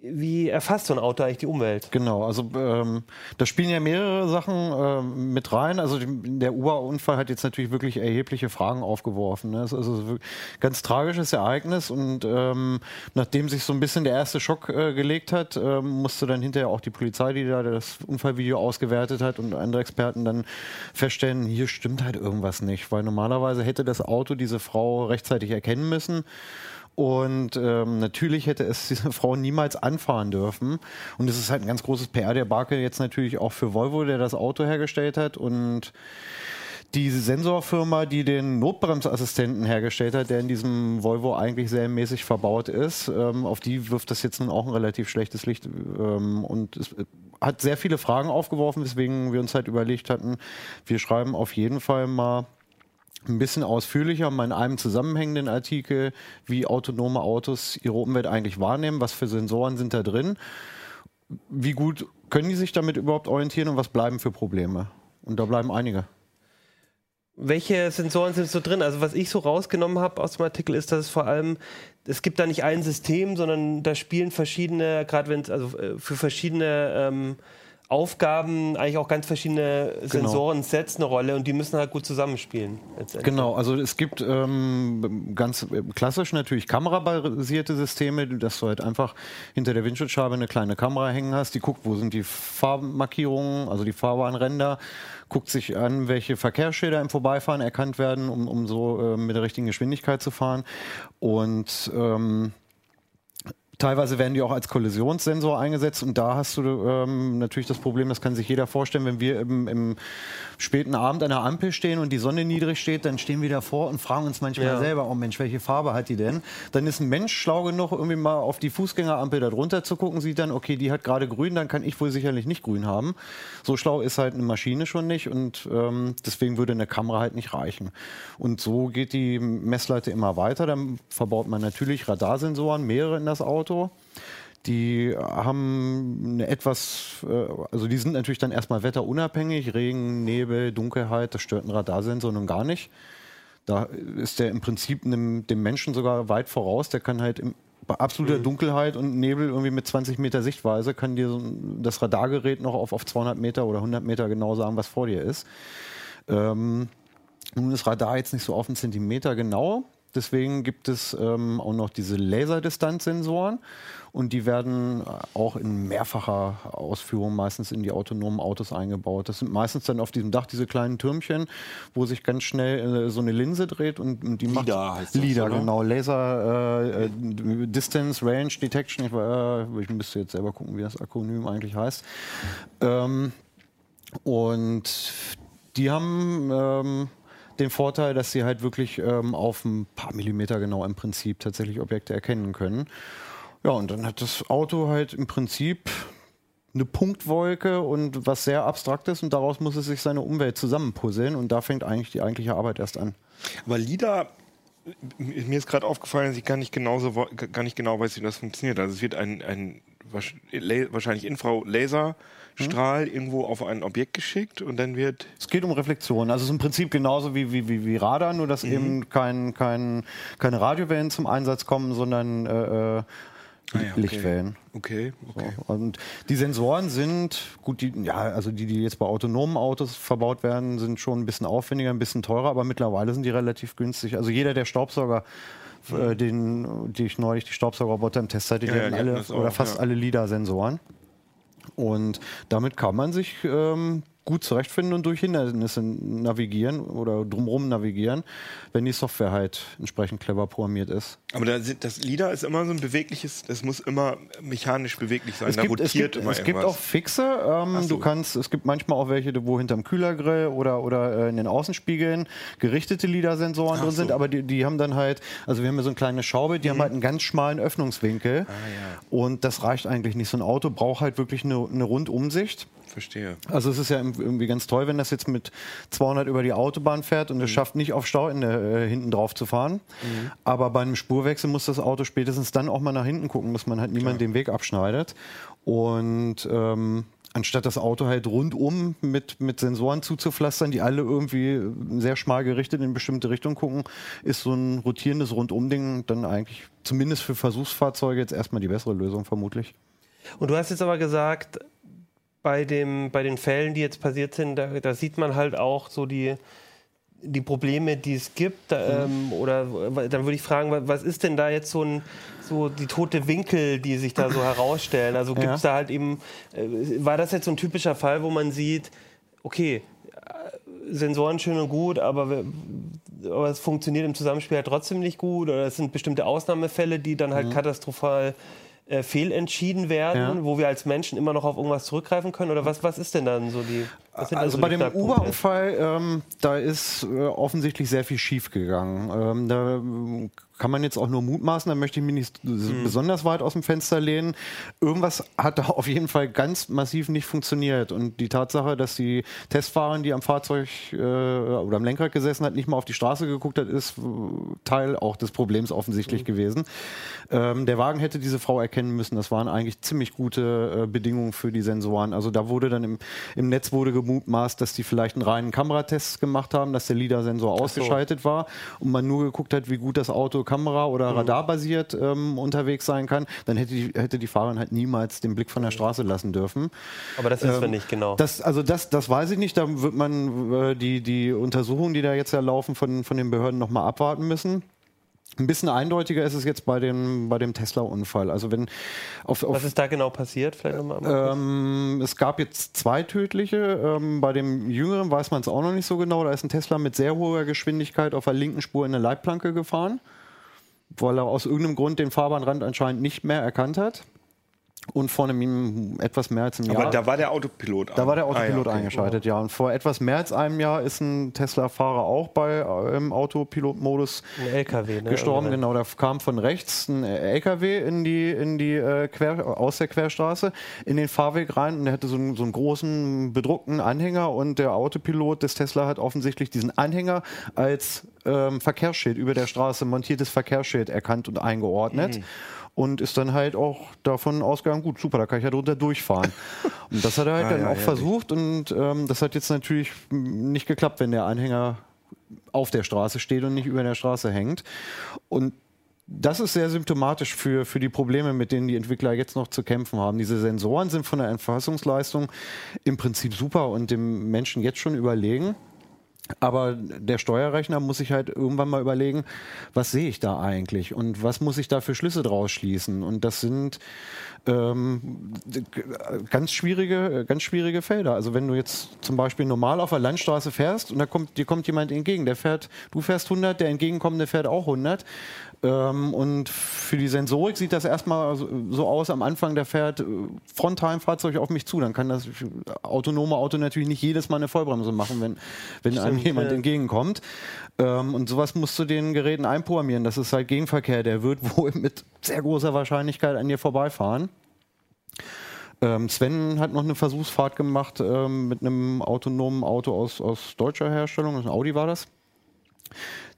wie erfasst so ein Auto eigentlich die Umwelt? Genau, also ähm, da spielen ja mehrere Sachen ähm, mit rein. Also die, der Uber-Unfall hat jetzt natürlich wirklich erhebliche Fragen aufgeworfen. Ne? Es ist also ein ganz tragisches Ereignis und ähm, nachdem sich so ein bisschen der erste Schock äh, gelegt hat, ähm, musste dann hinterher auch die Polizei, die da das Unfallvideo ausgewertet hat und andere Experten dann feststellen, hier stimmt halt irgendwas nicht, weil normalerweise hätte das Auto diese Frau rechtzeitig erkennen müssen. Und ähm, natürlich hätte es diese Frau niemals anfahren dürfen. Und es ist halt ein ganz großes PR-Debakel jetzt natürlich auch für Volvo, der das Auto hergestellt hat. Und die Sensorfirma, die den Notbremsassistenten hergestellt hat, der in diesem Volvo eigentlich sehr mäßig verbaut ist, ähm, auf die wirft das jetzt nun auch ein relativ schlechtes Licht. Ähm, und es äh, hat sehr viele Fragen aufgeworfen, weswegen wir uns halt überlegt hatten, wir schreiben auf jeden Fall mal ein bisschen ausführlicher mal in einem zusammenhängenden Artikel, wie autonome Autos ihre Umwelt eigentlich wahrnehmen, was für Sensoren sind da drin, wie gut können die sich damit überhaupt orientieren und was bleiben für Probleme. Und da bleiben einige. Welche Sensoren sind so drin? Also was ich so rausgenommen habe aus dem Artikel ist, dass es vor allem, es gibt da nicht ein System, sondern da spielen verschiedene, gerade wenn es, also äh, für verschiedene ähm, Aufgaben eigentlich auch ganz verschiedene Sensoren-Sets eine Rolle und die müssen halt gut zusammenspielen. Genau, also es gibt ähm, ganz klassisch natürlich kamerabasierte Systeme, dass du halt einfach hinter der Windschutzscheibe eine kleine Kamera hängen hast, die guckt, wo sind die Farbmarkierungen, also die Fahrbahnränder, guckt sich an, welche Verkehrsschilder im Vorbeifahren erkannt werden, um, um so äh, mit der richtigen Geschwindigkeit zu fahren. Und ähm, Teilweise werden die auch als Kollisionssensor eingesetzt und da hast du ähm, natürlich das Problem, das kann sich jeder vorstellen, wenn wir im, im späten Abend an der Ampel stehen und die Sonne niedrig steht, dann stehen wir davor und fragen uns manchmal Ja. selber, oh Mensch, welche Farbe hat die denn? Dann ist ein Mensch schlau genug, irgendwie mal auf die Fußgängerampel da drunter zu gucken, sieht dann, okay, die hat gerade grün, dann kann ich wohl sicherlich nicht grün haben. So schlau ist halt eine Maschine schon nicht und ähm, deswegen würde eine Kamera halt nicht reichen. Und so geht die Messleite immer weiter. Dann verbaut man natürlich Radarsensoren, mehrere in das Auto. Die haben eine etwas, äh, also die sind natürlich dann erstmal wetterunabhängig, Regen, Nebel, Dunkelheit, das stört ein Radarsensor nun gar nicht. Da ist der im Prinzip einem, dem Menschen sogar weit voraus, der kann halt im, bei absoluter Dunkelheit und Nebel irgendwie mit 20 Meter Sichtweise kann dir so das Radargerät noch auf, auf 200 Meter oder 100 Meter genau sagen, was vor dir ist. Ähm, nun ist Radar jetzt nicht so auf einen Zentimeter genau. Deswegen gibt es ähm, auch noch diese Laserdistanzsensoren und die werden auch in mehrfacher Ausführung meistens in die autonomen Autos eingebaut. Das sind meistens dann auf diesem Dach diese kleinen Türmchen, wo sich ganz schnell äh, so eine Linse dreht und, und die LIDAR macht heißt das, LIDAR, oder? genau. Laser äh, äh, Distance Range Detection. Ich, äh, ich müsste jetzt selber gucken, wie das Akronym eigentlich heißt. Ähm, und die haben ähm, den Vorteil, dass sie halt wirklich ähm, auf ein paar Millimeter genau im Prinzip tatsächlich Objekte erkennen können. Ja, und dann hat das Auto halt im Prinzip eine Punktwolke und was sehr Abstraktes und daraus muss es sich seine Umwelt zusammenpuzzeln und da fängt eigentlich die eigentliche Arbeit erst an. Aber LIDAR, mir ist gerade aufgefallen, dass ich gar nicht, genauso, gar nicht genau weiß, wie das funktioniert. Also es wird ein, ein wasch- la- wahrscheinlich Infralaserstrahl irgendwo auf ein Objekt geschickt und dann wird Es geht um Reflexion. Also es ist im Prinzip genauso wie, wie, wie, wie Radar, nur dass eben kein, kein, keine Radiowellen zum Einsatz kommen, sondern äh, äh, Ah ja, okay. Lichtwellen. okay, okay. So. Und die Sensoren sind, gut, die, ja, also die, die jetzt bei autonomen Autos verbaut werden, sind schon ein bisschen aufwendiger, ein bisschen teurer, aber mittlerweile sind die relativ günstig. Also jeder der Staubsauger, äh, den, die ich neulich die Staubsaugerroboter im Test hatte, die Ja, ja, hatten hatten alle oder fast ja. alle LIDAR-Sensoren. Und damit kann man sich ähm, gut zurechtfinden und durch Hindernisse navigieren oder drumherum navigieren, wenn die Software halt entsprechend clever programmiert ist. Aber das LIDAR ist immer so ein bewegliches, das muss immer mechanisch beweglich sein. Es da gibt, es, rotiert gibt, immer es gibt auch irgendwas. fixe. Ähm, so. Du kannst, es gibt manchmal auch welche, wo hinterm Kühlergrill oder, oder äh, in den Außenspiegeln gerichtete LIDAR-Sensoren drin so. sind, aber die, die haben dann halt, also wir haben ja so eine kleine Schraube, die haben halt einen ganz schmalen Öffnungswinkel. Mhm. Ah, ja. Und das reicht eigentlich nicht. So ein Auto braucht halt wirklich eine, eine Rundumsicht. Verstehe. Also es ist ja irgendwie ganz toll, wenn das jetzt mit 200 über die Autobahn fährt und es schafft nicht auf Stauende äh, hinten drauf zu fahren. Aber bei einem Spurwechsel muss das Auto spätestens dann auch mal nach hinten gucken, dass man halt niemand den Weg abschneidet. Und ähm, anstatt das Auto halt rundum mit, mit Sensoren zuzupflastern, die alle irgendwie sehr schmal gerichtet in bestimmte Richtung gucken, ist so ein rotierendes Rundumding dann eigentlich zumindest für Versuchsfahrzeuge jetzt erstmal die bessere Lösung vermutlich. Und du hast jetzt aber gesagt, bei, dem, bei den Fällen, die jetzt passiert sind, da, da sieht man halt auch so die, die Probleme, die es gibt. Da, ähm, oder dann würde ich fragen, wa- was ist denn da jetzt so ein so die tote Winkel, die sich da so herausstellen? Also gibt es Ja. da halt eben, äh, war das jetzt so ein typischer Fall, wo man sieht, okay, äh, Sensoren schön und gut, aber, aber es funktioniert im Zusammenspiel halt trotzdem nicht gut oder es sind bestimmte Ausnahmefälle, die dann halt katastrophal äh, fehlentschieden werden, Ja. wo wir als Menschen immer noch auf irgendwas zurückgreifen können? Oder was, was ist denn dann so die. Also so bei dem? Uber-Unfall, ähm, da ist äh, offensichtlich sehr viel schiefgegangen. Ähm, da ähm, kann man jetzt auch nur mutmaßen, da möchte ich mich nicht s- besonders weit aus dem Fenster lehnen. Irgendwas hat da auf jeden Fall ganz massiv nicht funktioniert. Und die Tatsache, dass die Testfahrerin, die am Fahrzeug äh, oder am Lenkrad gesessen hat, nicht mal auf die Straße geguckt hat, ist äh, Teil auch des Problems offensichtlich gewesen. Ähm, der Wagen hätte diese Frau erkennen müssen. Das waren eigentlich ziemlich gute äh, Bedingungen für die Sensoren. Also da wurde dann im, im Netz wurde gemutmaßt, dass die vielleicht einen reinen Kameratest gemacht haben, dass der LIDAR-Sensor ausgeschaltet war und man nur geguckt hat, wie gut das Auto Kamera- oder Radarbasiert ähm, unterwegs sein kann. Dann hätte die, hätte die Fahrerin halt niemals den Blick von der Straße lassen dürfen. Aber das wissen wir Ähm, nicht genau. Das, also das, das weiß ich nicht. Da wird man äh, die, die Untersuchungen, die da jetzt ja laufen, von, von den Behörden nochmal abwarten müssen. Ein bisschen eindeutiger ist es jetzt bei dem, bei dem Tesla-Unfall. Also wenn auf, auf was ist da genau passiert? Vielleicht nochmal. mal ähm, es gab jetzt zwei tödliche. Ähm, bei dem jüngeren weiß man es auch noch nicht so genau. Da ist ein Tesla mit sehr hoher Geschwindigkeit auf der linken Spur in eine Leitplanke gefahren, weil er aus irgendeinem Grund den Fahrbahnrand anscheinend nicht mehr erkannt hat. Und vor einem etwas mehr als einem Aber Jahr. da war der Autopilot Da war der. Autopilot Ah, ja, okay. eingeschaltet, ja. Und vor etwas mehr als einem Jahr ist ein Tesla-Fahrer auch bei äh, im Autopilot-Modus Ein LKW, ne? gestorben. Genau, da kam von rechts ein LKW in die, in die äh, Quer, aus der Querstraße in den Fahrweg rein und er hatte so einen, so einen großen bedruckten Anhänger und der Autopilot des Tesla hat offensichtlich diesen Anhänger als ähm, Verkehrsschild über der Straße montiertes Verkehrsschild erkannt und eingeordnet. Und ist dann halt auch davon ausgegangen, gut, super, da kann ich ja drunter durchfahren. und das hat er halt Ah, dann ja, auch ja, versucht und ähm, das hat jetzt natürlich nicht geklappt, wenn der Anhänger auf der Straße steht und nicht über der Straße hängt. Und das ist sehr symptomatisch für, für die Probleme, mit denen die Entwickler jetzt noch zu kämpfen haben. Diese Sensoren sind von der Erfassungsleistung im Prinzip super und dem Menschen jetzt schon überlegen. Aber der Steuerrechner muss sich halt irgendwann mal überlegen, was sehe ich da eigentlich und was muss ich da für Schlüsse draus schließen? Und das sind ähm, ganz schwierige, ganz schwierige Felder. Also wenn du jetzt zum Beispiel normal auf der Landstraße fährst und da kommt, dir kommt jemand entgegen, der fährt, du fährst 100, der entgegenkommende fährt auch 100. Ähm, und für die Sensorik sieht das erstmal so, aus, am Anfang, der fährt äh, frontal ein Fahrzeug auf mich zu. Dann kann das autonome Auto natürlich nicht jedes Mal eine Vollbremse machen, wenn, wenn einem jemand ja. entgegenkommt. Ähm, und sowas musst du den Geräten einprogrammieren. Das ist halt Gegenverkehr. Der wird wohl mit sehr großer Wahrscheinlichkeit an dir vorbeifahren. Ähm, Sven hat noch eine Versuchsfahrt gemacht ähm, mit einem autonomen Auto aus, aus deutscher Herstellung, ein Audi war das.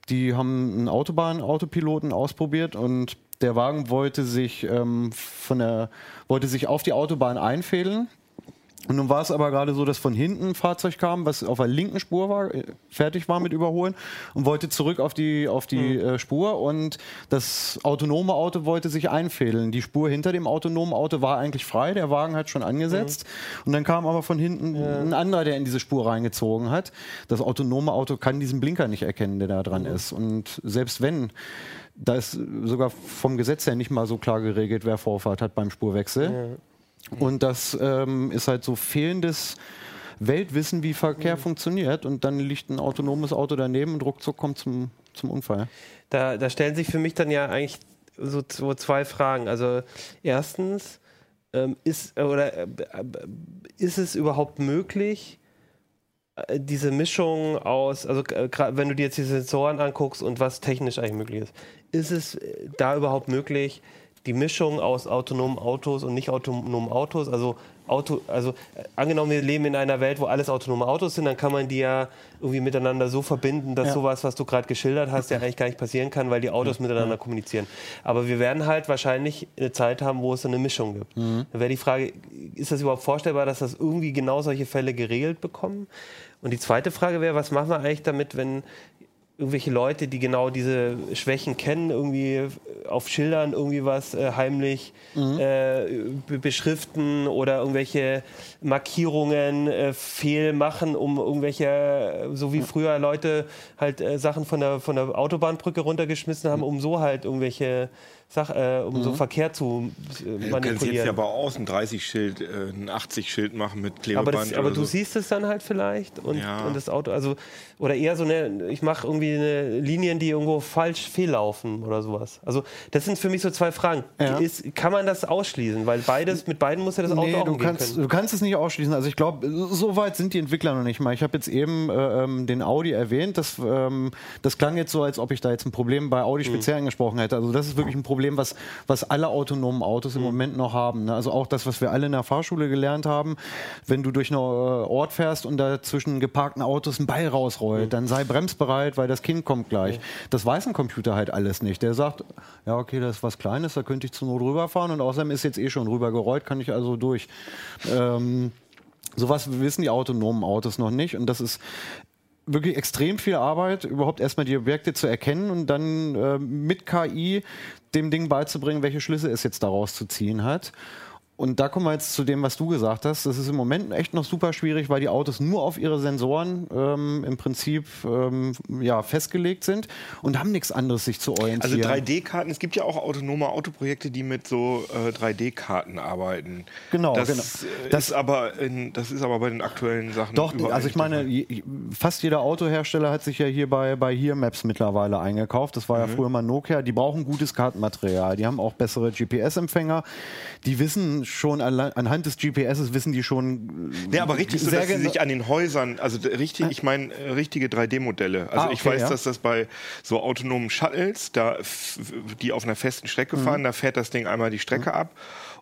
Die haben einen Autobahn-Autopiloten ausprobiert und der Wagen wollte sich ähm, von der wollte sich auf die Autobahn einfädeln und nun war es aber gerade so, dass von hinten ein Fahrzeug kam, was auf der linken Spur war, äh, fertig war mit Überholen und wollte zurück auf die, auf die mhm. äh, Spur und das autonome Auto wollte sich einfädeln. Die Spur hinter dem autonomen Auto war eigentlich frei, der Wagen hat schon angesetzt mhm. und dann kam aber von hinten ja. ein anderer, der in diese Spur reingezogen hat. Das autonome Auto kann diesen Blinker nicht erkennen, der da dran mhm. ist. Und selbst wenn da ist sogar vom Gesetz her nicht mal so klar geregelt, wer Vorfahrt hat beim Spurwechsel. Ja. Und das ähm, ist halt so fehlendes Weltwissen, wie Verkehr mhm. funktioniert. Und dann liegt ein autonomes Auto daneben und ruckzuck kommt zum, zum Unfall. Da, da stellen sich für mich dann ja eigentlich so, so zwei Fragen. Also erstens, ähm, ist, oder, äh, ist es überhaupt möglich, äh, diese Mischung aus, also äh, wenn du dir jetzt die Sensoren anguckst und was technisch eigentlich möglich ist, ist es äh, da überhaupt möglich, die Mischung aus autonomen Autos und nicht autonomen Autos, also Auto, also äh, angenommen, wir leben in einer Welt, wo alles autonome Autos sind, dann kann man die ja irgendwie miteinander so verbinden, dass ja. sowas, was du gerade geschildert hast, ja eigentlich gar nicht passieren kann, weil die Autos miteinander kommunizieren. Aber wir werden halt wahrscheinlich eine Zeit haben, wo es so eine Mischung gibt. Mhm. Dann wäre die Frage, ist das überhaupt vorstellbar, dass das irgendwie genau solche Fälle geregelt bekommen? Und die zweite Frage wäre, was machen wir eigentlich damit, wenn irgendwelche Leute, die genau diese Schwächen kennen, irgendwie auf Schildern irgendwie was äh, heimlich mhm. äh, beschriften oder irgendwelche Markierungen äh, fehl machen, um irgendwelche, so wie früher Leute halt äh, Sachen von der, von der Autobahnbrücke runtergeschmissen haben, um so halt irgendwelche Sach, äh, um mhm. so Verkehr zu äh, manipulieren. Du kannst jetzt ja aber aus ein 30-Schild, äh, ein 80-Schild machen mit Klebeband. Aber, das, aber du so. siehst es dann halt vielleicht und, ja. und das Auto, also oder eher so eine, ich mache irgendwie eine Linien, die irgendwo falsch fehllaufen oder sowas. Also das sind für mich so zwei Fragen. Ja. Ist, kann man das ausschließen? Weil beides, mit beiden muss ja das Auto nee, auch du kannst, können. Du kannst es nicht ausschließen. Also ich glaube, so weit sind die Entwickler noch nicht mal. Ich habe jetzt eben äh, ähm, den Audi erwähnt. Das, ähm, das klang jetzt so, als ob ich da jetzt ein Problem bei Audi mhm. speziell mhm. angesprochen hätte. Also das ist wirklich ein Problem Problem, was, was alle autonomen Autos im mhm. Moment noch haben. Ne? Also auch das, was wir alle in der Fahrschule gelernt haben, wenn du durch einen äh, Ort fährst und da zwischen geparkten Autos ein Ball rausrollt, mhm. dann sei bremsbereit, weil das Kind kommt gleich. Mhm. Das weiß ein Computer halt alles nicht. Der sagt, ja okay, das ist was Kleines, da könnte ich zur Not rüberfahren und außerdem ist jetzt eh schon rübergerollt, kann ich also durch. Ähm, Sowas wissen die autonomen Autos noch nicht und das ist wirklich extrem viel Arbeit, überhaupt erstmal die Objekte zu erkennen und dann äh, mit KI dem Ding beizubringen, welche Schlüsse es jetzt daraus zu ziehen hat. Und da kommen wir jetzt zu dem, was du gesagt hast. Das ist im Moment echt noch super schwierig, weil die Autos nur auf ihre Sensoren ähm, im Prinzip ähm, ja, festgelegt sind und haben nichts anderes sich zu orientieren. Also 3D-Karten, es gibt ja auch autonome Autoprojekte, die mit so äh, 3D-Karten arbeiten. Genau, das, genau. Das, ist aber in, das ist aber bei den aktuellen Sachen. Doch, also ich meine, fast jeder Autohersteller hat sich ja hier bei, bei Here Maps mittlerweile eingekauft. Das war ja mhm. früher mal Nokia. Die brauchen gutes Kartenmaterial. Die haben auch bessere GPS-Empfänger. Die wissen schon anhand des GPSs wissen die schon. Nee, aber richtig so, dass sie sich an den Häusern, also richtig, ich meine äh, richtige 3D-Modelle. Also ah, okay, ich weiß, ja. dass das bei so autonomen Shuttles, da die auf einer festen Strecke mhm. fahren, da fährt das Ding einmal die Strecke mhm. ab.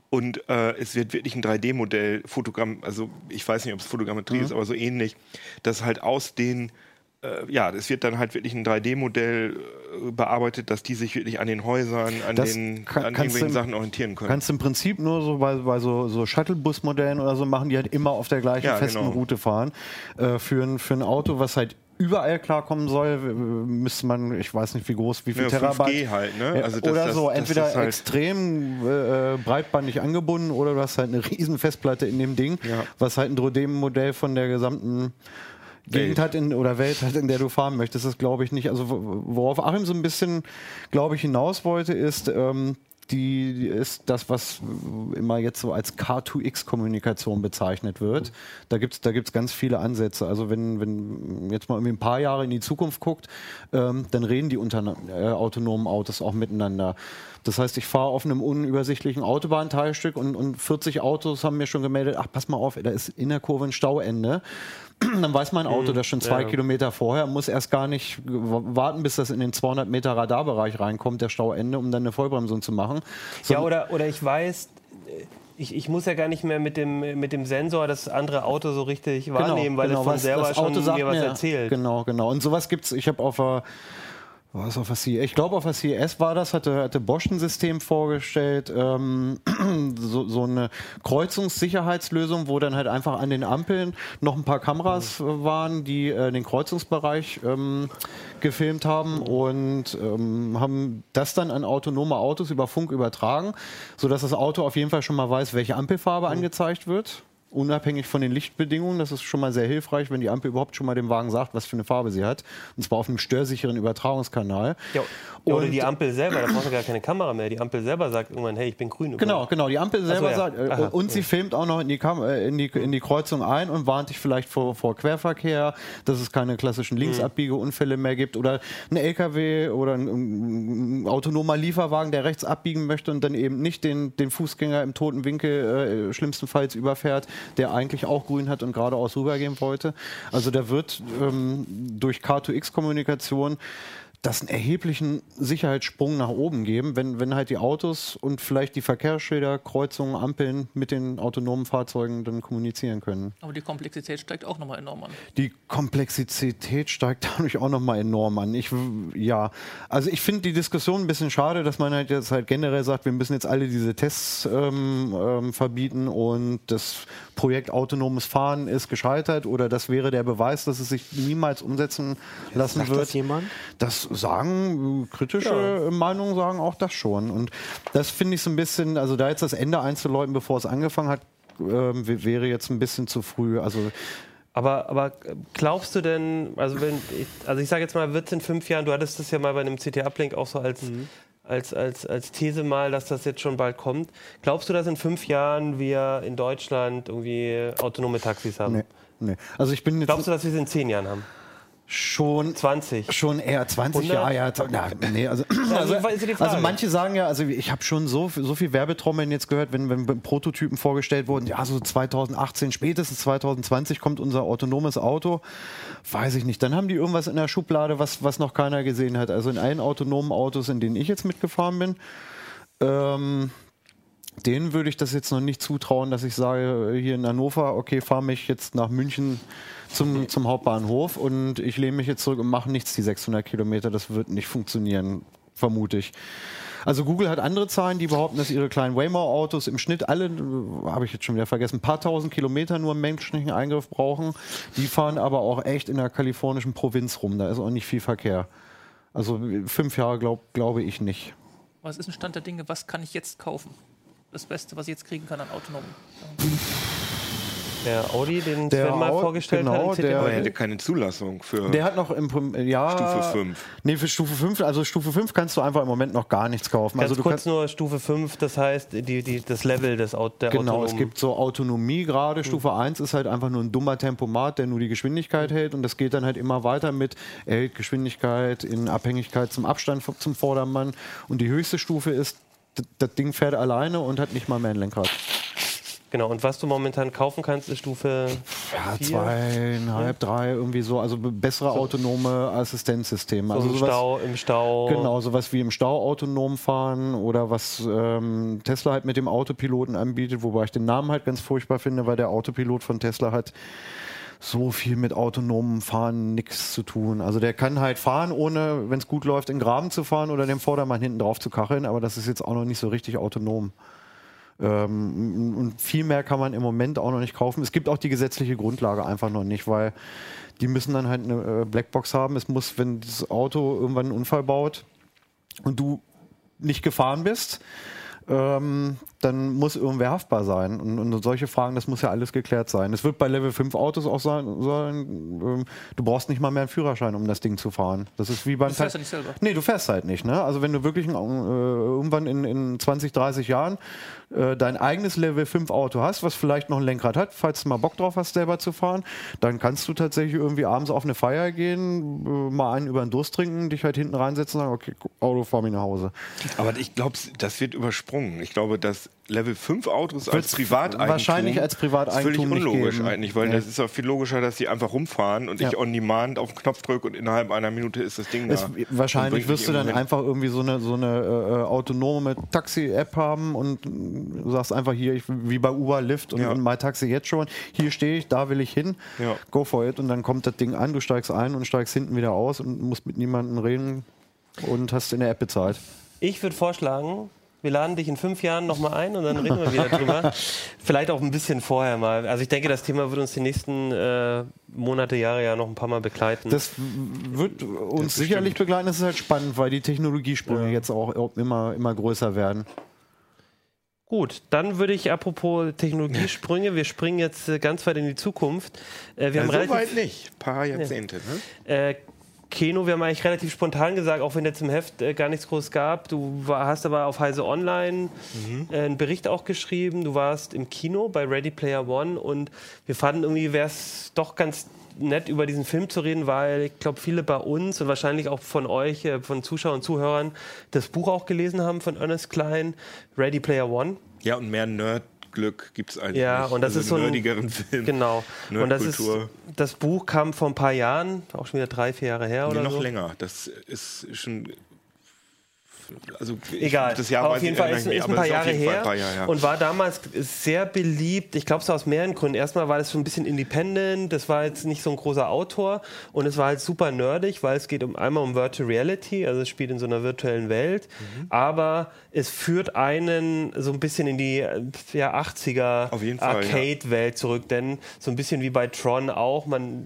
Und äh, es wird wirklich ein 3D-Modell, Fotogramm, also ich weiß nicht, ob es Fotogrammetrie mhm. ist, aber so ähnlich, dass halt aus den äh, ja, es wird dann halt wirklich ein 3D-Modell äh, bearbeitet, dass die sich wirklich an den Häusern, an, den, kann, an irgendwelchen im, Sachen orientieren können. Kannst du im Prinzip nur so bei, bei so, so Shuttlebus-Modellen oder so machen, die halt immer auf der gleichen ja, festen genau. Route fahren. Äh, für, ein, für ein Auto, was halt überall klarkommen soll, müsste man, ich weiß nicht wie groß, wie viel ja, Terabyte. 5G halt, ne? Also das, oder das, so, das, entweder halt extrem äh, breitbandig angebunden oder du hast halt eine riesen Festplatte in dem Ding, ja. was halt ein 3D-Modell von der gesamten Gegend hat in, oder Welt hat, in der du fahren möchtest, das glaube ich nicht. Also worauf Achim so ein bisschen, glaube ich, hinaus wollte, ist, ähm, die ist das, was immer jetzt so als K2X-Kommunikation bezeichnet wird. Da gibt es da gibt's ganz viele Ansätze. Also wenn, wenn jetzt mal irgendwie ein paar Jahre in die Zukunft guckt, ähm, dann reden die unter, äh, autonomen Autos auch miteinander. Das heißt, ich fahre auf einem unübersichtlichen Autobahnteilstück und, und 40 Autos haben mir schon gemeldet, ach, pass mal auf, da ist in der Kurve ein Stauende. Dann weiß mein Auto mhm. das schon zwei ja. Kilometer vorher, muss erst gar nicht warten, bis das in den 200 Meter Radarbereich reinkommt, der Stauende, um dann eine Vollbremsung zu machen. So ja, oder, oder ich weiß, ich, ich, muss ja gar nicht mehr mit dem, mit dem Sensor das andere Auto so richtig genau, wahrnehmen, weil genau, es von selber schon Auto mir was erzählt. Genau, genau. Und sowas gibt es, ich habe auf der Was auf der CES? Ich glaube, auf der CES war das, hatte, hatte Bosch ein System vorgestellt, ähm, so, so eine Kreuzungssicherheitslösung, wo dann halt einfach an den Ampeln noch ein paar Kameras äh, waren, die äh, den Kreuzungsbereich ähm, gefilmt haben und ähm, haben das dann an autonome Autos über Funk übertragen, sodass das Auto auf jeden Fall schon mal weiß, welche Ampelfarbe angezeigt wird unabhängig von den Lichtbedingungen. Das ist schon mal sehr hilfreich, wenn die Ampel überhaupt schon mal dem Wagen sagt, was für eine Farbe sie hat. Und zwar auf einem störsicheren Übertragungskanal. Ja, oder die Ampel selber, da brauchst du gar keine Kamera mehr. Die Ampel selber sagt irgendwann, hey, ich bin grün. Genau, genau. Die Ampel selber so, sagt, äh, Aha, und sie ja. filmt auch noch in die, Kam äh, in, die, in die Kreuzung ein und warnt dich vielleicht vor, vor Querverkehr, dass es keine klassischen Mhm. Linksabbiegeunfälle mehr gibt oder ein LKW oder ein, ein autonomer Lieferwagen, der rechts abbiegen möchte und dann eben nicht den, den Fußgänger im toten Winkel äh, schlimmstenfalls überfährt, der eigentlich auch grün hat und geradeaus rübergehen wollte. Also da wird ähm, durch K2X-Kommunikation das einen erheblichen Sicherheitssprung nach oben geben, wenn, wenn halt die Autos und vielleicht die Verkehrsschilder, Kreuzungen, Ampeln mit den autonomen Fahrzeugen dann kommunizieren können. Aber die Komplexität steigt auch nochmal enorm an. Die Komplexität steigt dadurch auch nochmal enorm an. Ich, w- ja, also ich finde die Diskussion ein bisschen schade, dass man halt jetzt halt generell sagt, wir müssen jetzt alle diese Tests ähm, ähm, verbieten und das Projekt autonomes Fahren ist gescheitert oder das wäre der Beweis, dass es sich niemals umsetzen lassen Sagt wird. das jemand? Das sagen äh, kritische Meinungen sagen auch das schon. Und das finde ich so ein bisschen, also da jetzt das Ende einzuläuten, bevor es angefangen hat, w- wäre jetzt ein bisschen zu früh. Also Aber, aber glaubst du denn, also wenn ich, also ich sage jetzt mal, wird es in fünf Jahren, du hattest das ja mal bei einem CT-Uplink auch so als, als, als, als These mal, dass das jetzt schon bald kommt. Glaubst du, dass in fünf Jahren wir in Deutschland irgendwie autonome Taxis haben? nee, nee. Also ich bin jetzt Glaubst du, dass wir es in zehn Jahren haben? Schon 20? Schon eher 20 100? Jahre. Ja, na, nee, also, also, ja also manche sagen ja, also ich habe schon so, so viel Werbetrommeln jetzt gehört, wenn, wenn Prototypen vorgestellt wurden, ja, so 2018, spätestens 2020 kommt unser autonomes Auto. Weiß ich nicht. Dann haben die irgendwas in der Schublade, was, was noch keiner gesehen hat. Also in allen autonomen Autos, in denen ich jetzt mitgefahren bin, ähm, denen würde ich das jetzt noch nicht zutrauen, dass ich sage, hier in Hannover, okay, fahre mich jetzt nach München zum, zum Hauptbahnhof und ich lehne mich jetzt zurück und mache nichts die 600 Kilometer. Das wird nicht funktionieren, vermute ich. Also Google hat andere Zahlen, die behaupten, dass ihre kleinen Waymo-Autos im Schnitt alle, äh, habe ich jetzt schon wieder vergessen, ein paar tausend Kilometer nur menschlichen Eingriff brauchen. Die fahren aber auch echt in der kalifornischen Provinz rum. Da ist auch nicht viel Verkehr. Also fünf Jahre glaube glaube ich nicht. Was ist ein Stand der Dinge? Was kann ich jetzt kaufen? Das Beste, was ich jetzt kriegen kann an autonomen. Der Audi, den Der Sven mal Au- vorgestellt genau, hat, der- Aber er hätte keine Zulassung für. Der hat noch im ja, Stufe fünf. Nee, für Stufe 5, also Stufe 5 kannst du einfach im Moment noch gar nichts kaufen. Ganz also du kurz kannst nur Stufe 5, das heißt die, die, das Level des Auto, der Genau, es autonomen- gibt so Autonomie gerade. Stufe 1 ist halt einfach nur ein dummer Tempomat, der nur die Geschwindigkeit hält und das geht dann halt immer weiter mit, er hält Geschwindigkeit in Abhängigkeit zum Abstand zum Vordermann und die höchste Stufe ist, das Ding fährt alleine und hat nicht mal mehr ein Lenkrad. Genau, und was du momentan kaufen kannst, ist Stufe Ja, vier. zweieinhalb, drei, irgendwie so, also bessere autonome Assistenzsysteme. Also Also im sowas- Stau, im Stau. Genau, sowas wie im Stau autonom fahren oder was ähm, Tesla halt mit dem Autopiloten anbietet, wobei ich den Namen halt ganz furchtbar finde, weil der Autopilot von Tesla hat so viel mit autonomem Fahren nichts zu tun. Also der kann halt fahren, ohne, wenn es gut läuft, in den Graben zu fahren oder dem Vordermann hinten drauf zu kacheln, aber das ist jetzt auch noch nicht so richtig autonom. Ähm, und viel mehr kann man im Moment auch noch nicht kaufen. Es gibt auch die gesetzliche Grundlage einfach noch nicht, weil die müssen dann halt eine äh, Blackbox haben. Es muss, wenn das Auto irgendwann einen Unfall baut und du nicht gefahren bist, ähm, dann muss irgendwer haftbar sein. Und, und solche Fragen, das muss ja alles geklärt sein. Es wird bei Level 5 Autos auch sein, sein ähm, du brauchst nicht mal mehr einen Führerschein, um das Ding zu fahren. Das ist wie beim Du fährst ja nicht selber. Nee, du fährst halt nicht. Ne? Also wenn du wirklich ein, äh, irgendwann in, in 20, 30 Jahren äh, dein eigenes Level 5 Auto hast, was vielleicht noch ein Lenkrad hat, falls du mal Bock drauf hast, selber zu fahren, dann kannst du tatsächlich irgendwie abends auf eine Feier gehen, äh, mal einen über den Durst trinken, dich halt hinten reinsetzen und sagen, okay, Auto, fahr mich nach Hause. Aber ich glaube, das wird übersprungen. Ich glaube, dass Level 5 Autos als Wird's Privateigentum wahrscheinlich als Privateigentum ist völlig nicht unlogisch geben. eigentlich, weil Nee. das ist doch viel logischer, dass die einfach rumfahren und Ja. ich on demand auf den Knopf drücke und innerhalb einer Minute ist das Ding Es, da. Wahrscheinlich wirst du dann hin. einfach irgendwie so eine, so eine äh, autonome Taxi-App haben und du sagst einfach hier, ich, wie bei Uber, Lyft und, Ja. und MyTaxi jetzt schon, hier stehe ich, da will ich hin, Ja. go for it und dann kommt das Ding an, du steigst ein und steigst hinten wieder aus und musst mit niemandem reden. und hast in der App bezahlt. Ich würde vorschlagen, wir laden dich in fünf Jahren nochmal ein und dann reden wir wieder drüber. Vielleicht auch ein bisschen vorher mal. Also ich denke, das Thema wird uns die nächsten äh, Monate, Jahre ja noch ein paar Mal begleiten. Das wird uns sicherlich begleiten. Das ist halt spannend, weil die Technologiesprünge ja. jetzt auch immer, immer größer werden. Gut, dann würde ich apropos Technologiesprünge, wir springen jetzt äh, ganz weit in die Zukunft. Äh, wir ja, haben so weit nicht, ein paar Jahrzehnte. Ja. Ne? Äh, Keno, wir haben eigentlich relativ spontan gesagt, auch wenn jetzt im Heft äh, gar nichts groß gab. Du war, hast aber auf Heise Online mhm. äh, einen Bericht auch geschrieben. Du warst im Kino bei Ready Player One und wir fanden irgendwie, wäre es doch ganz nett, über diesen Film zu reden, weil ich glaube, viele bei uns und wahrscheinlich auch von euch, äh, von Zuschauern und Zuhörern, das Buch auch gelesen haben von Ernest Klein, Ready Player One. Ja, und mehr Nerd Glück gibt es eigentlich ja, nicht. und das also ist so ein nerdigeren Film. Genau. Und das ist das Buch kam vor ein paar Jahren, auch schon wieder drei, vier Jahre her nee, oder noch so. länger. Das ist schon also egal. Das Jahr auf jeden Fall ist, ist ein paar Jahre her paar Jahre, ja. und war damals sehr beliebt. Ich glaube, so aus mehreren Gründen. Erstmal war das so ein bisschen independent. Das war jetzt nicht so ein großer Autor und es war halt super nerdig, weil es geht um einmal um Virtual Reality, also es spielt in so einer virtuellen Welt, mhm. aber es führt einen so ein bisschen in die ja, 80er Arcade-Welt ja. zurück, denn so ein bisschen wie bei Tron auch, man,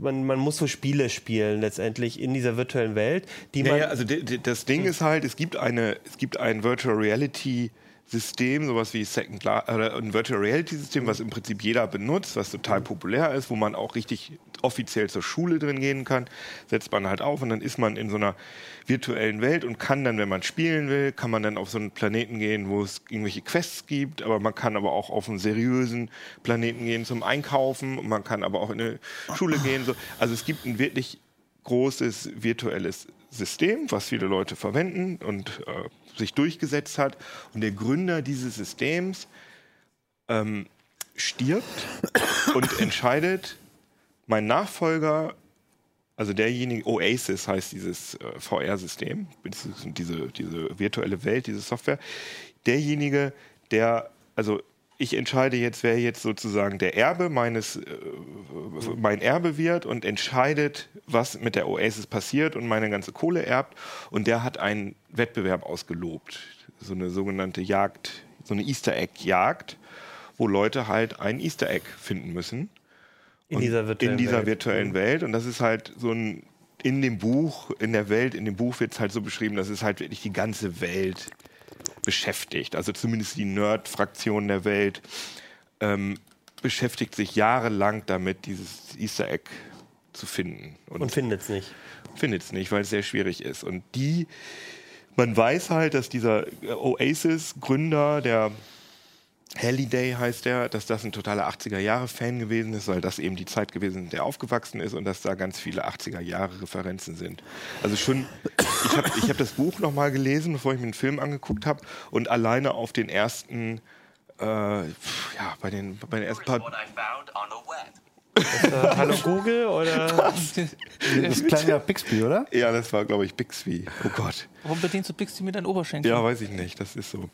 man, man muss so Spiele spielen letztendlich in dieser virtuellen Welt, die man. Ja, also das Ding ist halt, es gibt eine, es gibt ein Virtual Reality System, sowas wie Second Life, oder ein Virtual Reality System, was im Prinzip jeder benutzt, was total populär ist, wo man auch richtig offiziell zur Schule drin gehen kann, setzt man halt auf und dann ist man in so einer virtuellen Welt und kann dann, wenn man spielen will, kann man dann auf so einen Planeten gehen, wo es irgendwelche Quests gibt, aber man kann aber auch auf einen seriösen Planeten gehen zum Einkaufen und man kann aber auch in eine Schule gehen. So. Also es gibt ein wirklich großes virtuelles System, was viele Leute verwenden und äh, sich durchgesetzt hat. Und der Gründer dieses Systems ähm, stirbt und entscheidet, mein Nachfolger, also derjenige, Oasis heißt dieses äh, VR-System, diese, diese virtuelle Welt, diese Software, derjenige, der, also ich entscheide jetzt, wer jetzt sozusagen der Erbe meines, äh, mein Erbe wird und entscheidet, was mit der Oasis passiert und meine ganze Kohle erbt. Und der hat einen Wettbewerb ausgelobt, so eine sogenannte Jagd, so eine Easter Egg Jagd, wo Leute halt ein Easter Egg finden müssen. In dieser virtuellen, in dieser virtuellen Welt. Welt. Und das ist halt so ein in dem Buch, in der Welt, in dem Buch wird es halt so beschrieben, dass es halt wirklich die ganze Welt beschäftigt. Also zumindest die Nerd-Fraktion der Welt ähm, beschäftigt sich jahrelang damit, dieses Easter Egg zu finden. Und, und findet es nicht. Findet es nicht, weil es sehr schwierig ist. Und die, man weiß halt, dass dieser Oasis-Gründer, der Halliday heißt er, dass das ein totaler 80er-Jahre-Fan gewesen ist, weil das eben die Zeit gewesen ist, in der aufgewachsen ist und dass da ganz viele 80er-Jahre-Referenzen sind. Also schon, ich habe ich hab das Buch nochmal gelesen, bevor ich mir den Film angeguckt habe und alleine auf den ersten, äh, ja, bei den, bei den ersten paar... Das Hallo Google oder? Was? Das klang ja Bixby, oder? Ja, das war, glaube ich, Bixby. Oh Gott. Warum bedienst du Bixby mit deinen Oberschenkeln? Ja, weiß ich nicht. Das ist so.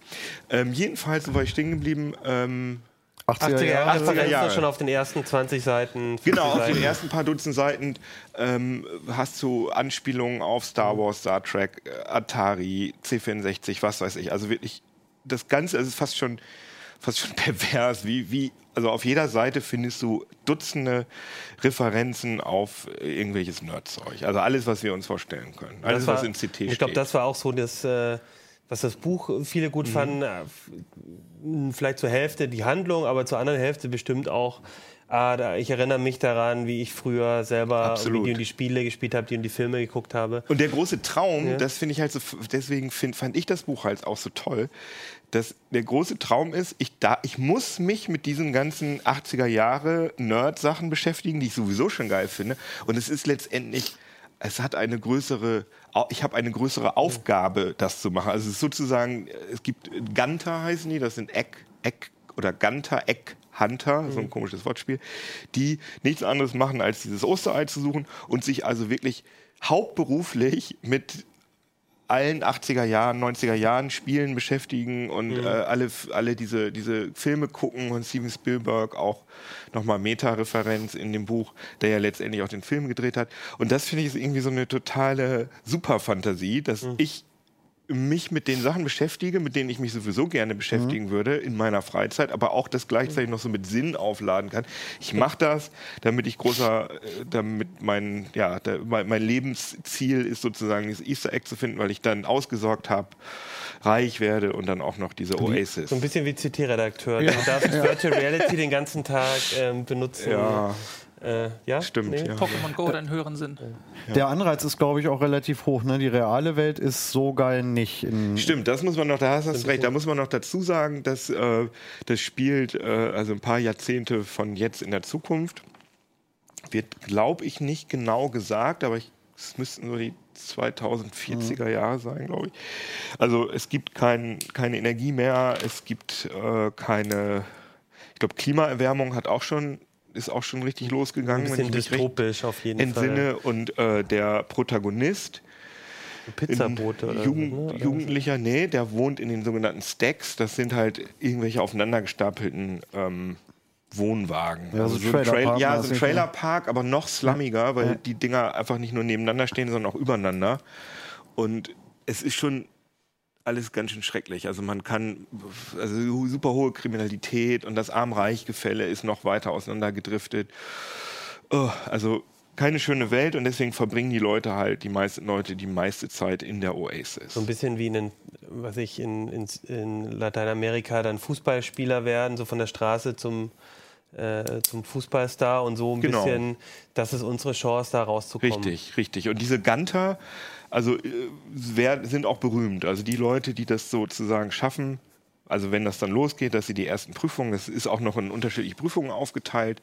Ähm, jedenfalls, wo war ich stehen geblieben? Ähm, 80er, 80er Jahre. 80er Jahre. schon auf den ersten 20 Seiten. Genau, auf Seiten. den ersten paar Dutzend Seiten ähm, hast du Anspielungen auf Star Wars, Star Trek, äh, Atari, C64, was weiß ich. Also wirklich, das Ganze ist fast schon, fast schon pervers, wie, wie also auf jeder Seite findest du Dutzende Referenzen auf irgendwelches Nerdzeug. Also alles, was wir uns vorstellen können. Alles, war, was in CT steht. Ich glaube, das war auch so das, äh, was das Buch viele gut mhm. fanden. Äh, vielleicht zur Hälfte die Handlung, aber zur anderen Hälfte bestimmt auch Ah, da, ich erinnere mich daran, wie ich früher selber die, die Spiele gespielt habe, die und die Filme geguckt habe. Und der große Traum, ja. das finde ich halt so, deswegen find, fand ich das Buch halt auch so toll, dass der große Traum ist, ich, da, ich muss mich mit diesen ganzen 80er Jahre Nerd-Sachen beschäftigen, die ich sowieso schon geil finde. Und es ist letztendlich, es hat eine größere, ich habe eine größere Aufgabe, das zu machen. Also es ist sozusagen, es gibt Ganter heißen die, das sind Eck, Eck oder Ganter, Eck. Hunter, so ein mhm. komisches Wortspiel, die nichts anderes machen, als dieses Osterei zu suchen und sich also wirklich hauptberuflich mit allen 80er Jahren, 90er Jahren Spielen beschäftigen und äh, alle, alle diese, diese Filme gucken und Steven Spielberg auch nochmal Meta-Referenz in dem Buch, der ja letztendlich auch den Film gedreht hat. Und das finde ich ist irgendwie so eine totale Superfantasie, dass ich mich mit den Sachen beschäftige, mit denen ich mich sowieso gerne beschäftigen würde in meiner Freizeit, aber auch das gleichzeitig noch so mit Sinn aufladen kann. Ich mache das, damit ich großer, äh, damit mein, ja, mein, Lebensziel ist sozusagen dieses Easter Egg zu finden, weil ich dann ausgesorgt habe, reich werde und dann auch noch diese Oasis. So ein bisschen wie CT-Redakteur. Du darfst Virtual Reality den ganzen Tag ähm, benutzen. Ja, Äh, ja? stimmt. Ja. Pokémon Go hat einen höheren Sinn. Der Anreiz ist, glaube ich, auch relativ hoch. Ne? Die reale Welt ist so geil nicht. In, Stimmt, das muss man noch, da hast du recht, da muss man noch dazu sagen, dass äh, das spielt äh, also ein paar Jahrzehnte von jetzt in der Zukunft. Wird, glaube ich, nicht genau gesagt, aber es müssten so die 2040er Jahre sein, glaube ich. Also es gibt kein, keine Energie mehr, es gibt äh, keine, ich glaube, Klimaerwärmung hat auch schon, ist auch schon richtig Ein losgegangen, bisschen mich recht dystopisch auf jeden entsinne. Und äh, der Protagonist, Fall. Pizzabote oder Jugend, so, ne? Oder Jugendlicher, nee, der wohnt in den sogenannten Stacks. Das sind halt irgendwelche aufeinander gestapelten ähm, Wohnwagen. Ja, so ein Trailerpark ja, so ein mäßig, Trailerpark, aber noch slummiger, weil Ja. die Dinger einfach nicht nur nebeneinander stehen, sondern auch übereinander. Und es ist schon alles ganz schön schrecklich. Also man kann, also super hohe Kriminalität und das Arm-Reich-Gefälle ist noch weiter auseinandergedriftet. Oh, also keine schöne Welt und deswegen verbringen die Leute halt, die meisten Leute, die meiste Zeit in der Oasis. So ein bisschen wie in, was ich in, in, in Lateinamerika dann Fußballspieler werden, so von der Straße zum, äh, zum Fußballstar und so ein Genau. bisschen, das ist unsere Chance, da rauszukommen. Richtig, richtig. Und diese Ganter, also äh, wer, sind auch berühmt. Also die Leute, die das sozusagen schaffen, also wenn das dann losgeht, dass sie die ersten Prüfungen, das ist auch noch in unterschiedliche Prüfungen aufgeteilt,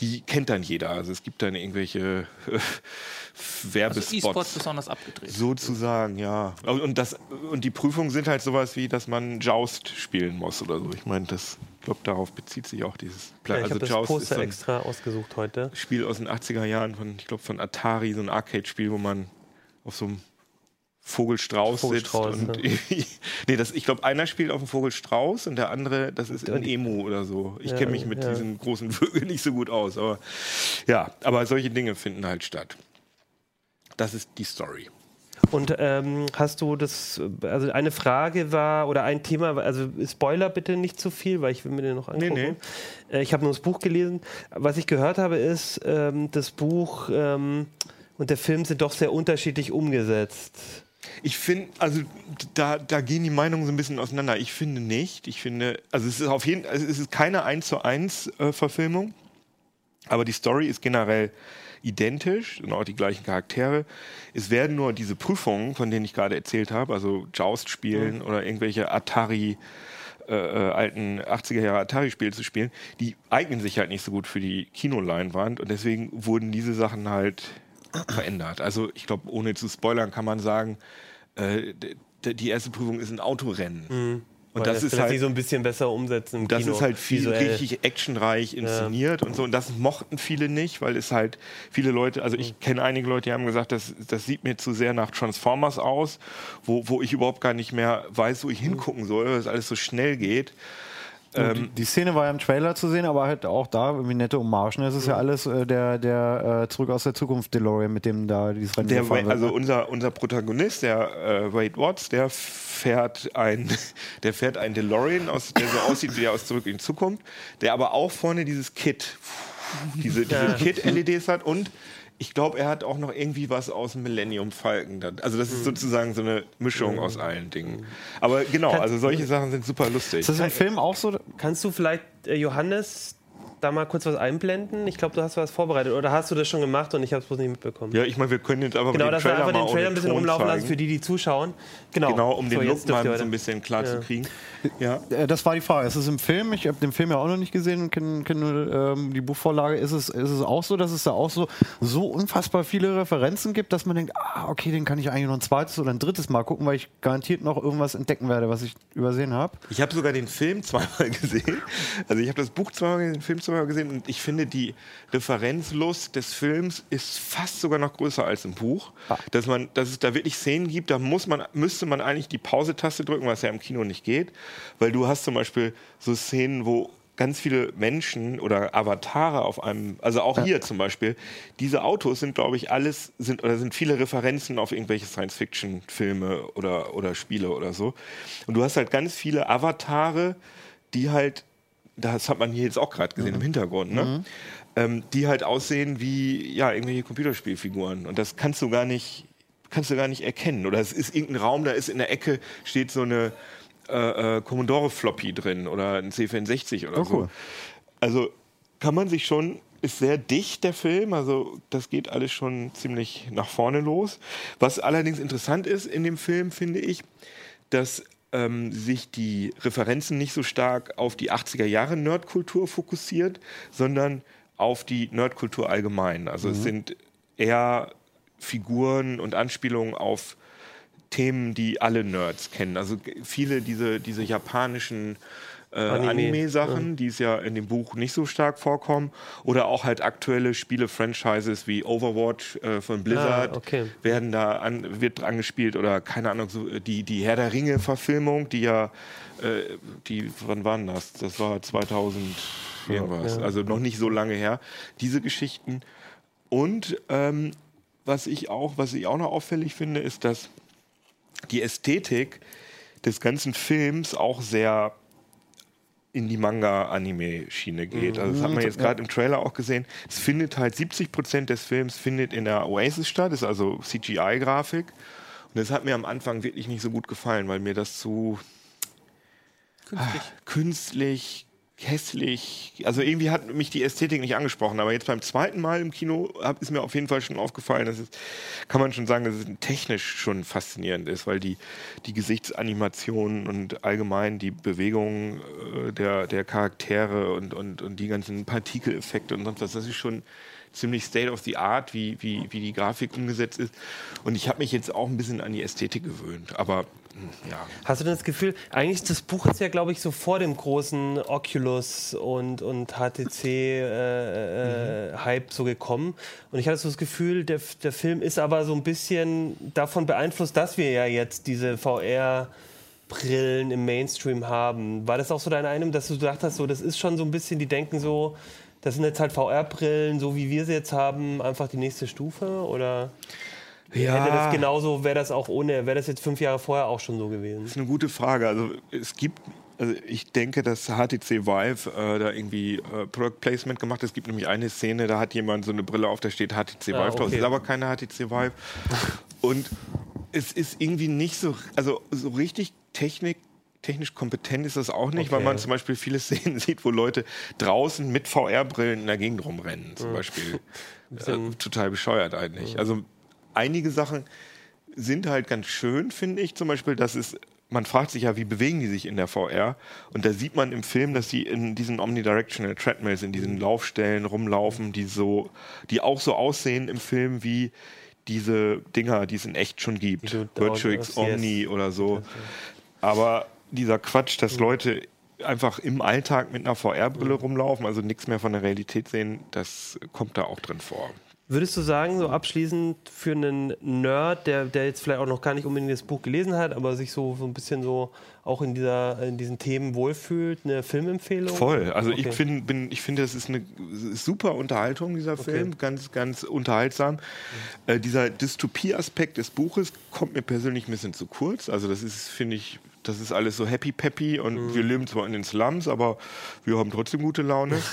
die kennt dann jeder. Also es gibt dann irgendwelche äh, Also Werbespots. E-Sports besonders abgedreht. Sozusagen, ja. Und, das, und die Prüfungen sind halt sowas wie, dass man Joust spielen muss oder so. Ich meine, das, ich glaube, darauf bezieht sich auch dieses Pla Ja, ich Also habe das Joust ist Poster so extra ausgesucht heute. Spiel aus den 80er Jahren von, ich glaube, von Atari, so ein Arcade-Spiel, wo man auf so einem Vogelstrauß, Vogelstrauß, sitzt. Und nee, das, ich glaube, einer spielt auf dem Vogelstrauß und der andere, das ist ein Emu oder so. Ich Ja, kenne mich mit ja. diesen großen Vögeln nicht so gut aus, aber ja, aber solche Dinge finden halt statt. Das ist die Story. Und ähm, hast du das, also eine Frage war, oder ein Thema, also Spoiler bitte nicht zu viel, weil ich will mir den noch angucken. nee. Äh, ich habe nur das Buch gelesen. Was ich gehört habe, ist, ähm, das Buch ähm, und der Film sind doch sehr unterschiedlich umgesetzt. Ich finde, also da, da gehen die Meinungen so ein bisschen auseinander. Ich finde nicht. Ich finde, also es ist auf jeden also es ist keine 1 zu 1 äh, Verfilmung, aber die Story ist generell identisch und auch die gleichen Charaktere. Es werden nur diese Prüfungen, von denen ich gerade erzählt habe, also Joust spielen oder irgendwelche Atari äh, äh, alten 80er Jahre Atari-Spiele zu spielen, die eignen sich halt nicht so gut für die Kinoleinwand und deswegen wurden diese Sachen halt verändert. Also ich glaube, ohne zu spoilern kann man sagen, äh, die erste Prüfung ist ein Autorennen. Und Weil das ist halt so ein bisschen besser umsetzen im das Kino, ist halt viel visuell. richtig actionreich inszeniert und so. Und das mochten viele nicht, weil es halt viele Leute, also ich kenne einige Leute, die haben gesagt, das, das sieht mir zu sehr nach Transformers aus, wo, wo ich überhaupt gar nicht mehr weiß, wo ich hingucken soll, weil es alles so schnell geht. Die, die Szene war ja im Trailer zu sehen, aber halt auch da irgendwie nette Hommagen. Es ist ja alles äh, der, der äh, Zurück aus der Zukunft DeLorean, mit dem da dieses Rennen Der, wird. also ne? unser, unser Protagonist, der äh, Wade Watts, der fährt ein, der fährt ein DeLorean, aus, der so aussieht wie der aus Zurück in die Zukunft, der aber auch vorne dieses Kit, diese, diese Kit-LEDs hat und ich glaube, er hat auch noch irgendwie was aus dem Millennium Falcon. dann. Also das ist sozusagen so eine Mischung aus allen Dingen. Aber genau, also solche Sachen sind super lustig. ist das im Film auch so? Kannst du vielleicht, äh, Johannes, da mal kurz was einblenden? Ich glaube, du hast was vorbereitet. Oder hast du das schon gemacht und ich habe es bloß nicht mitbekommen? Ja, ich meine, wir können jetzt aber genau, den dass wir Trailer einfach mal den Trailer ein bisschen Ton rumlaufen lassen zeigen. für die, die zuschauen. Genau, Genau, um den So, Look jetzt dürft mal so ein bisschen klar zu kriegen. Ja. Äh, Das war die Frage. Es ist im Film, ich habe den Film ja auch noch nicht gesehen, kenne kenn, nur, ähm, die Buchvorlage. Ist es, ist es auch so, dass es da auch so, so unfassbar viele Referenzen gibt, dass man denkt, ah, okay, den kann ich eigentlich noch ein zweites oder ein drittes Mal gucken, weil ich garantiert noch irgendwas entdecken werde, was ich übersehen habe. Ich habe sogar den Film zweimal gesehen. Also ich habe das Buch zweimal gesehen, den Film zweimal gesehen und ich finde, die Referenzlust des Films ist fast sogar noch größer als im Buch. Ah. Dass, man, dass es da wirklich Szenen gibt, da muss man, müsste man eigentlich die Pause-Taste drücken, was ja im Kino nicht geht. Weil du hast zum Beispiel so Szenen, wo ganz viele Menschen oder Avatare auf einem, also auch hier zum Beispiel, diese Autos sind, glaube ich, alles, sind oder sind viele Referenzen auf irgendwelche Science-Fiction-Filme oder, oder Spiele oder so. Und du hast halt ganz viele Avatare, die halt, das hat man hier jetzt auch gerade gesehen im Hintergrund, ne? Ähm, die halt aussehen wie ja, irgendwelche Computerspielfiguren. Und das kannst du gar nicht, kannst du gar nicht erkennen. Oder es ist irgendein Raum, da ist in der Ecke, steht so eine äh, äh, Commodore Floppy drin oder ein C64 oder Oh, so. cool. Also kann man sich schon, ist sehr dicht der Film, also das geht alles schon ziemlich nach vorne los. Was allerdings interessant ist in dem Film, finde ich, dass ähm, sich die Referenzen nicht so stark auf die 80er Jahre Nerdkultur fokussiert, sondern auf die Nerdkultur allgemein. Also es sind eher Figuren und Anspielungen auf Themen, die alle Nerds kennen. Also viele diese, diese japanischen äh, Anime, Anime-Sachen, die es ja in dem Buch nicht so stark vorkommen. Oder auch halt aktuelle Spiele-Franchises wie Overwatch äh, von Blizzard Ah, okay. werden da an, wird angespielt oder keine Ahnung, so äh, die, die Herr der Ringe-Verfilmung, die ja, äh, die, wann waren das? Das war 2000 irgendwas, also noch nicht so lange her. Diese Geschichten. Und ähm, was ich auch, was ich auch noch auffällig finde, ist, dass die Ästhetik des ganzen Films auch sehr in die Manga-Anime-Schiene geht. Also das hat man jetzt gerade im Trailer auch gesehen. Es findet halt 70 Prozent des Films findet in der Oasis statt, ist also CGI-Grafik. Und das hat mir am Anfang wirklich nicht so gut gefallen, weil mir das zu Künstlich. künstlich, hässlich. Also irgendwie hat mich die Ästhetik nicht angesprochen. Aber jetzt beim zweiten Mal im Kino hab, ist mir auf jeden Fall schon aufgefallen, dass es, kann man schon sagen, dass es technisch schon faszinierend ist, weil die, die Gesichtsanimationen und allgemein die Bewegungen äh, der, der Charaktere und, und, und die ganzen Partikeleffekte und sonst was, das ist schon ziemlich state of the art, wie, wie, wie die Grafik umgesetzt ist. Und ich habe mich jetzt auch ein bisschen an die Ästhetik gewöhnt. Aber ja, Hast du denn das Gefühl, eigentlich das Buch ist ja, glaube ich, so vor dem großen Oculus und, und HTC äh, äh, Hype so gekommen. Und ich hatte so das Gefühl, der, der Film ist aber so ein bisschen davon beeinflusst, dass wir ja jetzt diese VR Brillen im Mainstream haben. War das auch so deine Eindruck, dass du gedacht hast, so, das ist schon so ein bisschen, die denken so, das sind jetzt halt VR-Brillen, so wie wir sie jetzt haben, einfach die nächste Stufe? Oder Ja. hätte das genauso, wäre das auch ohne, wäre das jetzt fünf Jahre vorher auch schon so gewesen? Das ist eine gute Frage. Also es gibt, also ich denke, dass HTC Vive äh, da irgendwie äh, Product Placement gemacht hat. Es gibt nämlich eine Szene, da hat jemand so eine Brille auf, da steht HTC Vive Ah, drauf. Es okay. ist aber keine HTC Vive. Und es ist irgendwie nicht so, also so richtig Technik technisch kompetent ist das auch nicht, weil Okay. man zum Beispiel viele Szenen sieht, wo Leute draußen mit VR-Brillen in der Gegend rumrennen, zum Beispiel. Äh, total bescheuert eigentlich. Also einige Sachen sind halt ganz schön, finde ich. Zum Beispiel, dass es, man fragt sich ja, wie bewegen die sich in der VR? Und da sieht man im Film, dass sie in diesen Omnidirectional Treadmills, in diesen Laufstellen rumlaufen, die so, die auch so aussehen im Film wie diese Dinger, die es in echt schon gibt. Du- Virtual yes. X Omni oder so. Aber dieser Quatsch, dass Leute einfach im Alltag mit einer VR-Brille rumlaufen, also nichts mehr von der Realität sehen, das kommt da auch drin vor. Würdest du sagen, so abschließend für einen Nerd, der, der jetzt vielleicht auch noch gar nicht unbedingt das Buch gelesen hat, aber sich so, so ein bisschen so auch in, dieser, in diesen Themen wohlfühlt, eine Filmempfehlung? Voll. Also Okay. ich finde, ich finde, das ist eine super Unterhaltung, dieser Film, ganz, ganz unterhaltsam. Äh, dieser Dystopie-Aspekt des Buches kommt mir persönlich ein bisschen zu kurz. Also das ist, finde ich, das ist alles so happy peppy und Mhm. wir leben zwar in den Slums, aber wir haben trotzdem gute Laune.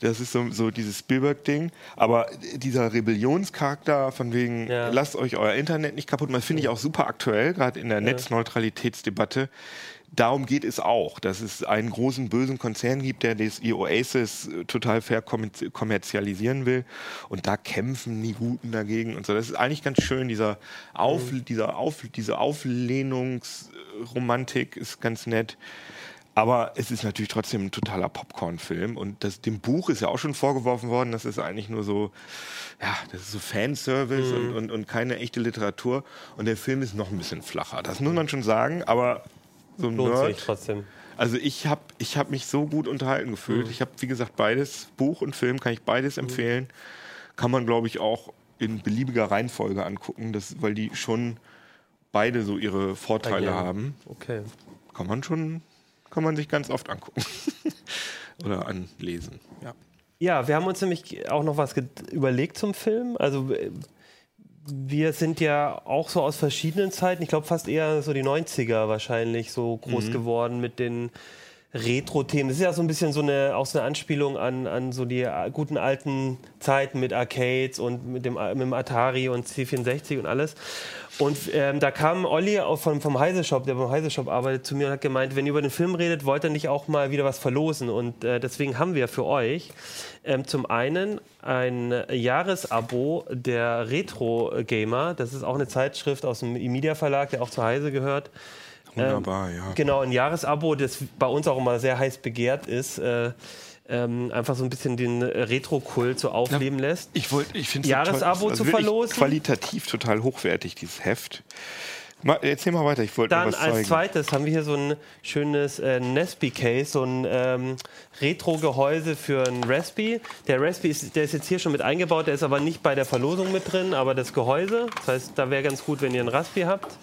Das ist so, so dieses Spielberg-Ding. Aber dieser Rebellionscharakter von wegen, Ja. lasst euch euer Internet nicht kaputt machen, das finde ich auch super aktuell, gerade in der Netzneutralitätsdebatte. Darum geht es auch, dass es einen großen bösen Konzern gibt, der das Oasis äh, total fair kommerz- kommerzialisieren will. Und da kämpfen die Guten dagegen und so. Das ist eigentlich ganz schön. Dieser Auf, dieser Auf, diese Auflehnungsromantik ist ganz nett. Aber es ist natürlich trotzdem ein totaler Popcorn-Film. Und das, dem Buch ist ja auch schon vorgeworfen worden, dass es eigentlich nur so, ja, das ist so Fanservice Mhm. und, und, und keine echte Literatur. Und der Film ist noch ein bisschen flacher. Das muss man schon sagen. Aber so ein Lohnt sich Nerd, trotzdem. Also ich habe ich hab mich so gut unterhalten gefühlt. Ich habe, wie gesagt, beides, Buch und Film, kann ich beides empfehlen. Kann man, glaube ich, auch in beliebiger Reihenfolge angucken, das, weil die schon beide so ihre Vorteile Ja. haben. Okay. Kann man schon, kann man sich ganz oft angucken. Oder anlesen. Ja. Ja, wir haben uns nämlich auch noch was überlegt zum Film. Also wir sind ja auch so aus verschiedenen Zeiten, ich glaube fast eher so die 90er wahrscheinlich so groß geworden mit den Retro-Themen. Das ist ja so ein bisschen so eine, auch so eine Anspielung an, an so die äh, guten alten Zeiten mit Arcades und mit dem, mit dem Atari und C64 und alles. Und ähm, da kam Olli auch vom, vom Heise Shop, der beim Heise Shop arbeitet, zu mir und hat gemeint, wenn ihr über den Film redet, wollt ihr nicht auch mal wieder was verlosen. Und äh, deswegen haben wir für euch ähm, zum einen ein Jahresabo der Retro Gamer. Das ist auch eine Zeitschrift aus dem E-Media Verlag, der auch zu Heise gehört. Wunderbar, ja. Genau, ein Jahresabo, das bei uns auch immer sehr heiß begehrt ist. Äh, ähm, einfach so ein bisschen den Retro-Kult so aufleben lässt. Ich wollte, ich finde Jahresabo zu verlosen? Qualitativ total hochwertig dieses Heft. Mal, erzähl mal weiter. Ich wollte Dann was als zeigen. zweites haben wir hier so ein schönes äh, Nesby-Case, so ein ähm, Retro-Gehäuse für ein Raspi. Der Raspi ist, der ist jetzt hier schon mit eingebaut, der ist aber nicht bei der Verlosung mit drin, aber das Gehäuse. Das heißt, da wäre ganz gut, wenn ihr ein Raspi habt.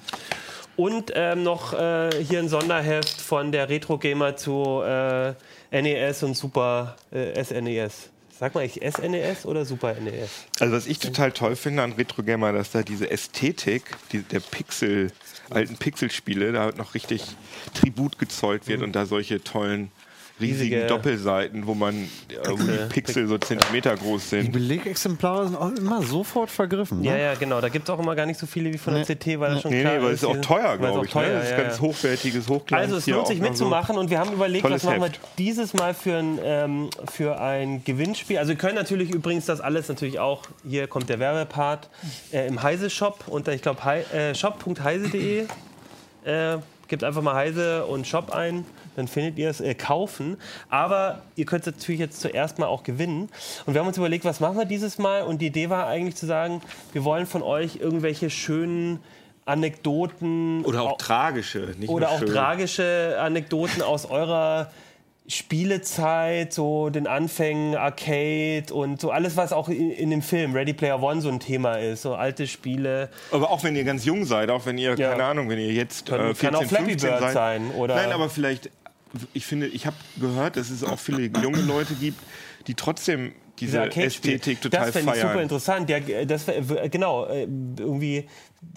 Und ähm, noch äh, hier ein Sonderheft von der Retro Gamer zu äh, NES und Super äh, SNES. Sag mal, ich SNES oder Super E NES? Also was ich total toll finde an Retro Gamer, dass da diese Ästhetik, die, der Pixel, alten Pixelspiele, da noch richtig Tribut gezollt wird und da solche tollen riesigen Riesige Doppelseiten, wo man äh, die Pixel so Zentimeter groß Die sind. Belegexemplare sind auch immer sofort vergriffen. Ne? Ja, ja, genau. Da gibt es auch immer gar nicht so viele wie von der CT, weil das schon Nee, klar nee, weil es ist auch teuer, glaube auch ich. teuer, ne? Das ist ja, ganz ja. hochwertiges Hochglanz. Also es lohnt sich noch so. mitzumachen und wir haben überlegt, was machen wir dieses Mal für ein, ähm, für ein Gewinnspiel. Also wir können natürlich übrigens das alles natürlich auch, hier kommt der Werbepart, äh, im Heise-Shop unter, ich glaube, hei, äh, shop.heise.de. Äh, gebt einfach mal Heise und Shop ein, dann findet ihr es, äh, kaufen. Aber ihr könnt es natürlich jetzt zuerst mal auch gewinnen. Und wir haben uns überlegt, was machen wir dieses Mal? Und die Idee war eigentlich zu sagen, wir wollen von euch irgendwelche schönen Anekdoten Oder auch au- tragische, nicht oder auch schön. tragische Anekdoten aus eurer Spielezeit, so den Anfängen, Arcade und so alles, was auch in, in dem Film Ready Player One so ein Thema ist, so alte Spiele. Aber auch wenn ihr ganz jung seid, auch wenn ihr, Ja. keine Ahnung, wenn ihr jetzt Kann- äh, kann 14, auch Flappy 15 Bird seid. sein, oder- Nein, aber vielleicht, ich finde, ich habe gehört, dass es auch viele junge Leute gibt, die trotzdem diese. Ästhetik total Das fände ich super feiern. interessant. Ja, g- das genau, äh, irgendwie.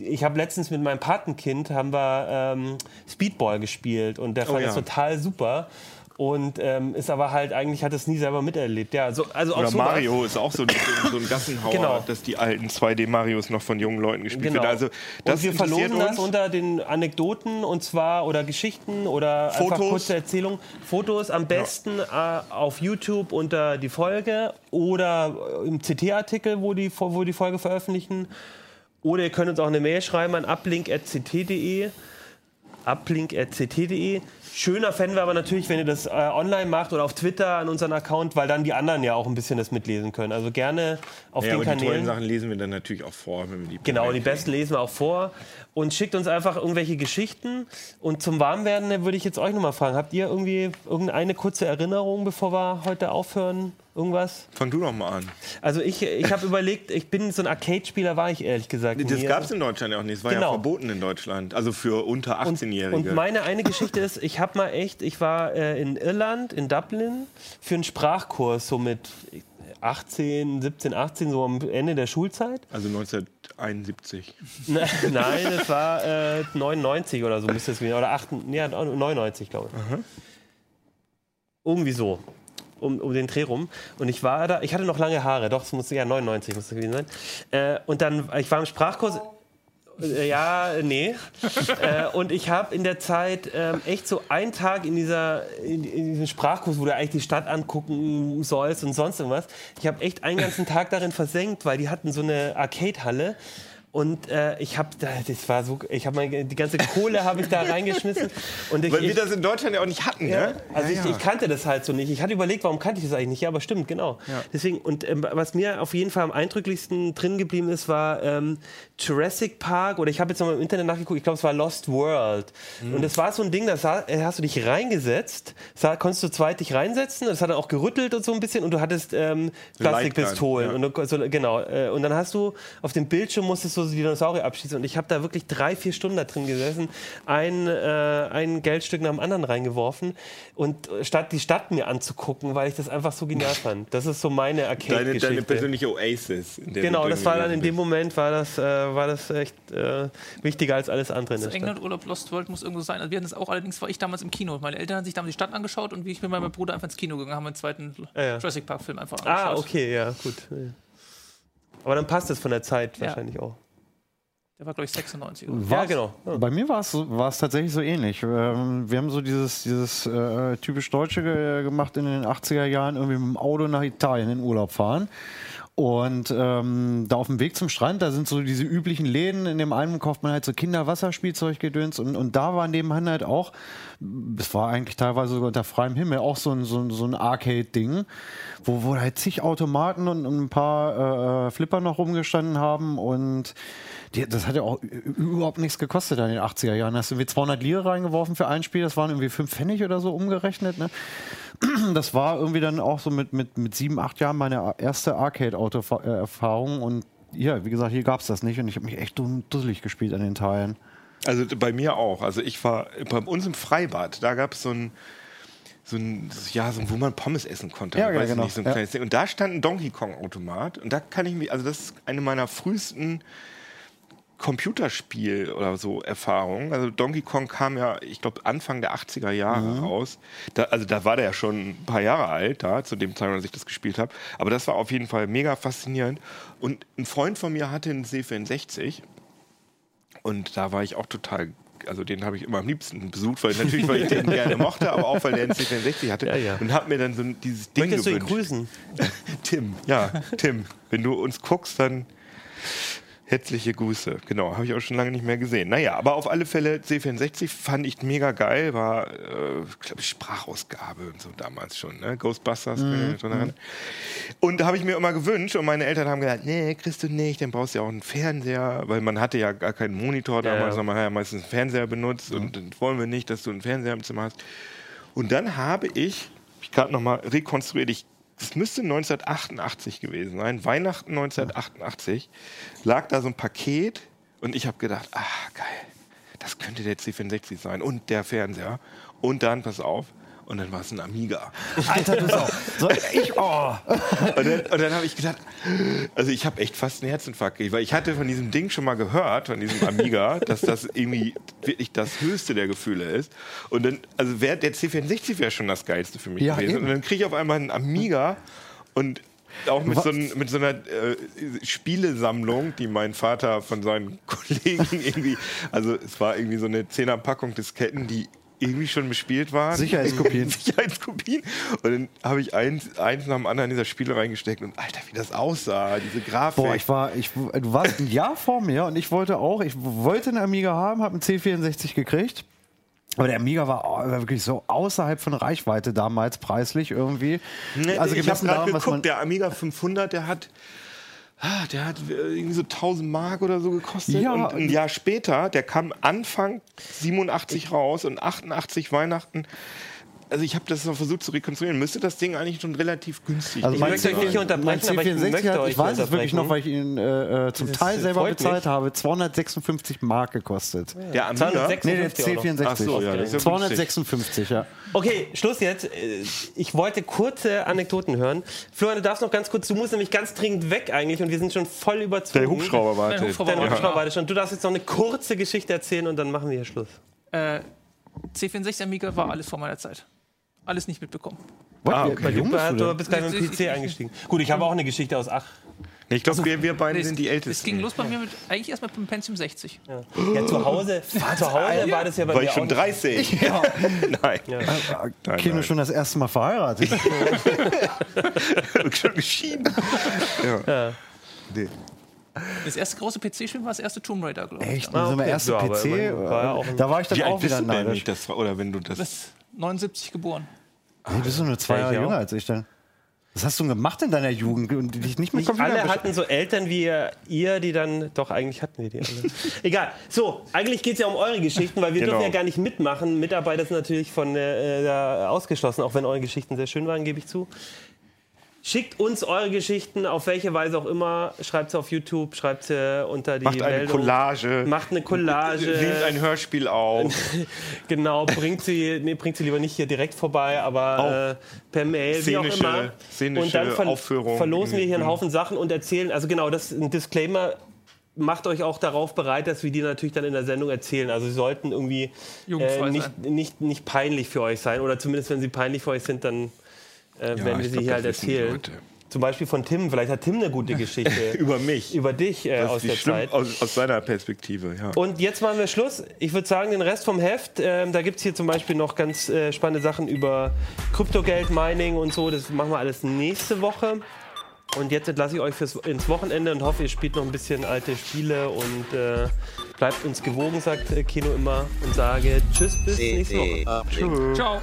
Ich habe letztens mit meinem Patenkind haben wir ähm, Speedball gespielt und der fand ja. das total super. Und ähm, ist aber halt eigentlich hat es nie selber miterlebt. Ja, so, also auch Oder sowas. Mario ist auch so ein, so ein Gassenhauer, Genau. dass die alten 2D-Marios noch von jungen Leuten gespielt Genau. werden. Also das und wir verlosen das uns. unter den Anekdoten und zwar oder Geschichten oder einfach Fotos. kurze Erzählungen. Fotos am besten äh, auf YouTube unter die Folge oder im CT-Artikel, wo die, wo die Folge veröffentlichen. Oder ihr könnt uns auch eine Mail schreiben an uplink.ct.de. uplink.ct.de. Schöner fänden wir aber natürlich, wenn ihr das äh, online macht oder auf Twitter an unseren Account, weil dann die anderen ja auch ein bisschen das mitlesen können. Also gerne auf Ja, den aber die tollen Kanälen. Sachen lesen wir dann natürlich auch vor. Wenn wir die Genau, die besten lesen wir auch vor. Und schickt uns einfach irgendwelche Geschichten. Und zum Warmwerden würde ich jetzt euch nochmal fragen. Habt ihr irgendwie irgendeine kurze Erinnerung, bevor wir heute aufhören? Irgendwas? Fang du doch mal an. Also ich, ich habe überlegt, ich bin so ein Arcade-Spieler, war ich ehrlich gesagt. Das gab es in Deutschland ja auch nicht. Es war ja Genau. verboten in Deutschland. Also für unter und, 18-Jährige. und meine eine Geschichte ist, ich habe mal echt, ich war äh, in Irland, in Dublin, für einen Sprachkurs, so mit 18, 17, 18, so am Ende der Schulzeit. also 1971. Ne- Nein, es war äh, 99 oder so müsste es gewesen oder 8, ja, 99, glaube ich. Irgendwie so. Um, um den Dreh rum. Und ich war da, ich hatte noch lange Haare, doch, es musste ja 99 musste gewesen sein. Äh, und dann, ich war im Sprachkurs. Äh, Ja, nee. äh, und ich habe in der Zeit ähm, echt so einen Tag in, dieser, in, in diesem Sprachkurs, wo du eigentlich die Stadt angucken sollst und sonst irgendwas. Ich habe echt einen ganzen Tag darin versenkt, weil die hatten so eine Arcade-Halle. Und äh, ich habe, das war so, ich habe die ganze Kohle habe ich da reingeschmissen. Und ich, Weil wir ich, das in Deutschland ja auch nicht hatten, ja, ne? also Ja, ich, ja. ich kannte das halt so nicht. Ich hatte überlegt, warum kannte ich das eigentlich nicht? Ja, aber stimmt, genau. Deswegen, und ähm, was mir auf jeden Fall am eindrücklichsten drin geblieben ist, war ähm, Jurassic Park oder ich habe jetzt noch mal im Internet nachgeguckt, ich glaube, es war Lost World. Mhm. Und das war so ein Ding, da äh, hast du dich reingesetzt, sah, konntest du zweit dich reinsetzen, das hat dann auch gerüttelt und so ein bisschen und du hattest ähm, Plastikpistolen. Und, du- so, genau, äh, und dann hast du auf dem Bildschirm musstest du so Dinosaurier abschießen und ich habe da wirklich drei, vier Stunden da drin gesessen, ein, äh, ein Geldstück nach dem anderen reingeworfen und äh, statt die Stadt mir anzugucken, weil ich das einfach so genial fand. Das ist so meine Deine, Arcade-Geschichte. deine persönliche Oasis. in der Genau, das war dann in dem Moment war das, äh, war das echt äh, wichtiger als alles andere in der Also Stadt. England Urlaub Lost World muss irgendwo sein. Also wir hatten es auch, allerdings war ich damals im Kino. Meine Eltern haben sich damals die Stadt angeschaut und wie ich mit meinem Bruder einfach ins Kino gegangen, haben wir den zweiten Ja. Jurassic Park Film einfach angeschaut. Ah, okay, ja, gut. Ja. Aber dann passt es von der Zeit Ja. wahrscheinlich auch. Der war, glaube ich, 96 oder Ja, genau. Ja. Bei mir war es so- war es tatsächlich so ähnlich. Ähm, wir haben so dieses, dieses äh, typisch Deutsche ge gemacht in den 80er Jahren, irgendwie mit dem Auto nach Italien in Urlaub fahren. Und ähm, da auf dem Weg zum Strand, da sind so diese üblichen Läden. In dem einen kauft man halt so Kinderwasserspielzeuggedöns. Und, und da war nebenan halt auch, es war eigentlich teilweise sogar unter freiem Himmel, auch so ein, so ein, so ein Arcade-Ding, wo, wo halt zig Automaten und, und ein paar äh, Flipper noch rumgestanden haben. Und die, das hat ja auch überhaupt nichts gekostet in den 80er Jahren. Da hast du irgendwie 200 Lire reingeworfen für ein Spiel, das waren irgendwie 5 Pfennig oder so umgerechnet. Ne? Das war irgendwie dann auch so mit, mit, mit sieben, acht Jahren meine erste Arcade-Auto-Erfahrung. Und ja, wie gesagt, hier gab es das nicht und ich habe mich echt dusselig gespielt an den Teilen. Also bei mir auch. Also ich war bei uns im Freibad, da gab es so ein, so ein, ja, so, ein- wo man Pommes essen konnte. Ja, weiß genau. Nicht, so Ja. Und da stand ein Donkey Kong-Automat. Und da kann ich mich, also das ist eine meiner frühesten Computerspiel oder so Erfahrungen. Also Donkey Kong kam ja, ich glaube, Anfang der 80er Jahre Mhm. raus. Da, also da war der ja schon ein paar Jahre alt, da, zu dem Zeitpunkt, als ich das gespielt habe. Aber das war auf jeden Fall mega faszinierend. Und ein Freund von mir hatte einen C64 und da war ich auch total, also den habe ich immer am liebsten besucht, weil natürlich, weil ich den gerne mochte, aber auch, weil der einen C64 hatte. Ja, ja. Und habe mir dann so dieses Ding Möchtest du ihn gewünscht. grüßen? Tim, ja, Tim. Wenn du uns guckst, dann herzliche Grüße. Genau, habe ich auch schon lange nicht mehr gesehen. Naja, aber auf alle Fälle C64 fand ich mega geil, war, äh, glaube ich, Sprachausgabe und so damals schon, ne? Ghostbusters. dran erinnern. Und da habe ich mir immer gewünscht und meine Eltern haben gesagt, nee, kriegst du nicht, dann brauchst du ja auch einen Fernseher, weil man hatte ja gar keinen Monitor Ja, damals, ja. sondern man hat ja meistens einen Fernseher benutzt und dann wollen wir nicht, dass du einen Fernseher im Zimmer hast. Und dann habe ich, ich gerade nochmal rekonstruiert, ich, es müsste 1988 gewesen sein, Weihnachten 1988, lag da so ein Paket und ich habe gedacht, ah, geil, das könnte der C64 sein und der Fernseher. Und dann, pass auf, und dann war es ein Amiga. Alter, du Sau. So, ich, oh. Und dann, und dann habe ich gedacht, also ich habe echt fast einen Herzinfarkt gekriegt, weil ich hatte von diesem Ding schon mal gehört, von diesem Amiga, dass das irgendwie wirklich das höchste der Gefühle ist. Und dann, also wär, der C64 wäre schon das Geilste für mich Ja, gewesen. eben. Und dann kriege ich auf einmal einen Amiga und auch mit so, mit so einer äh, Spielesammlung, die mein Vater von seinen Kollegen irgendwie, also es war irgendwie so eine Zehnerpackung Disketten, die irgendwie schon bespielt waren. Sicherheitskopien. Sicherheitskopien. Und dann habe ich eins, eins nach dem anderen dieser Spiele reingesteckt und Alter, wie das aussah, diese Grafik. Boah, ich war, ich, du warst ein Jahr vor mir und ich wollte auch, ich wollte einen Amiga haben, habe einen C64 gekriegt. Aber der Amiga war oh, war wirklich so außerhalb von Reichweite damals preislich irgendwie. Also ich habe gerade geguckt, der Amiga 500, der hat ah, der hat äh, irgendwie so 1000 Mark oder so gekostet. Ja. und ein Jahr später, der kam Anfang 87 raus und 88 Weihnachten. Also ich habe das noch versucht zu rekonstruieren. Müsste das Ding eigentlich schon relativ günstig Also Ich mein möchte euch nicht unterbrechen, aber ich C64 möchte euch ich weiß es wirklich noch, weil ich ihn äh, äh, zum Das Teil selber bezahlt mich. habe, 256 Mark gekostet. Der Amiga? 256 Nee, der auch noch. C64. Ach so, ja, das ist ja 256, ja. Okay, Schluss jetzt. Äh, Ich wollte kurze Anekdoten hören. Florian, du darfst noch ganz kurz, du musst nämlich ganz dringend weg eigentlich und wir sind schon voll überzogen. Der Hubschrauber wartet. Hubschrauber Dein war- Hubschrauber war schon. Du darfst jetzt noch eine kurze Geschichte erzählen und dann machen wir hier Schluss. Äh, C64 Amiga war alles vor meiner Zeit. Alles nicht mitbekommen. What, Ah, okay. wie jung bist du bist gleich mit dem PC eingestiegen. Gut, ich habe auch eine Geschichte aus ach. Ich glaube, wir, wir beiden Es- sind die Es Ältesten. ging los bei mir mit, eigentlich erst mit dem Pentium 60. Ja, zu Hause, zu Hause war das ja bei War mir ich schon auch 30? Nein. Nein, Kino nein. schon das erste Mal verheiratet. schon geschieden. ja. Nee. Das erste große PC-Spiel war das erste Tomb Raider, glaube ich. Echt? Ah, Ah, okay. erster Ja, PC? war ja auch ein- da war ich dann auch bist wieder neidisch. nicht? Das, oder wenn du das. Das ist 79 geboren. Nee, bist du nur zwei Jahre jünger als ich dann. Was hast du denn gemacht in deiner Jugend und dich nicht mit Nicht alle hatten so Eltern wie ihr, ihr, die dann. Doch, eigentlich hatten wir die alle. Egal. So, eigentlich geht es ja um eure Geschichten, weil wir Genau. dürfen ja gar nicht mitmachen. Mitarbeiter sind natürlich von äh, da ausgeschlossen, auch wenn eure Geschichten sehr schön waren, gebe ich zu. Schickt uns eure Geschichten, auf welche Weise auch immer. Schreibt sie auf YouTube, schreibt sie unter die Macht eine Meldung. Collage. Macht eine Collage. Nehmt ein Hörspiel auf. Genau, bringt sie, nee, bringt sie lieber nicht hier direkt vorbei, aber äh, per Mail, wie auch Szenische- immer. szenische und dann ver Aufführung. verlosen wir hier einen Mhm. Haufen Sachen und erzählen, also genau, das ist ein Disclaimer. Macht euch auch darauf bereit, dass wir die natürlich dann in der Sendung erzählen. Also sie sollten irgendwie äh, nicht, nicht, nicht peinlich für euch sein. Oder zumindest, wenn sie peinlich für euch sind, dann äh, werden wir ich sie glaub, hier halt erzählen. Zum Beispiel von Tim. Vielleicht hat Tim eine gute Geschichte Über mich. über dich äh, Das aus der schlimm, Zeit. aus, aus seiner Perspektive, ja. Und jetzt machen wir Schluss. Ich würde sagen, den Rest vom Heft, ähm, da gibt es hier zum Beispiel noch ganz äh, spannende Sachen über Kryptogeld, Mining und so. Das machen wir alles nächste Woche. Und jetzt entlasse ich euch fürs, ins Wochenende und hoffe, ihr spielt noch ein bisschen alte Spiele und äh, bleibt uns gewogen, sagt äh, Kino immer. Und sage Tschüss, bis nächste Woche. Uplink. Ciao.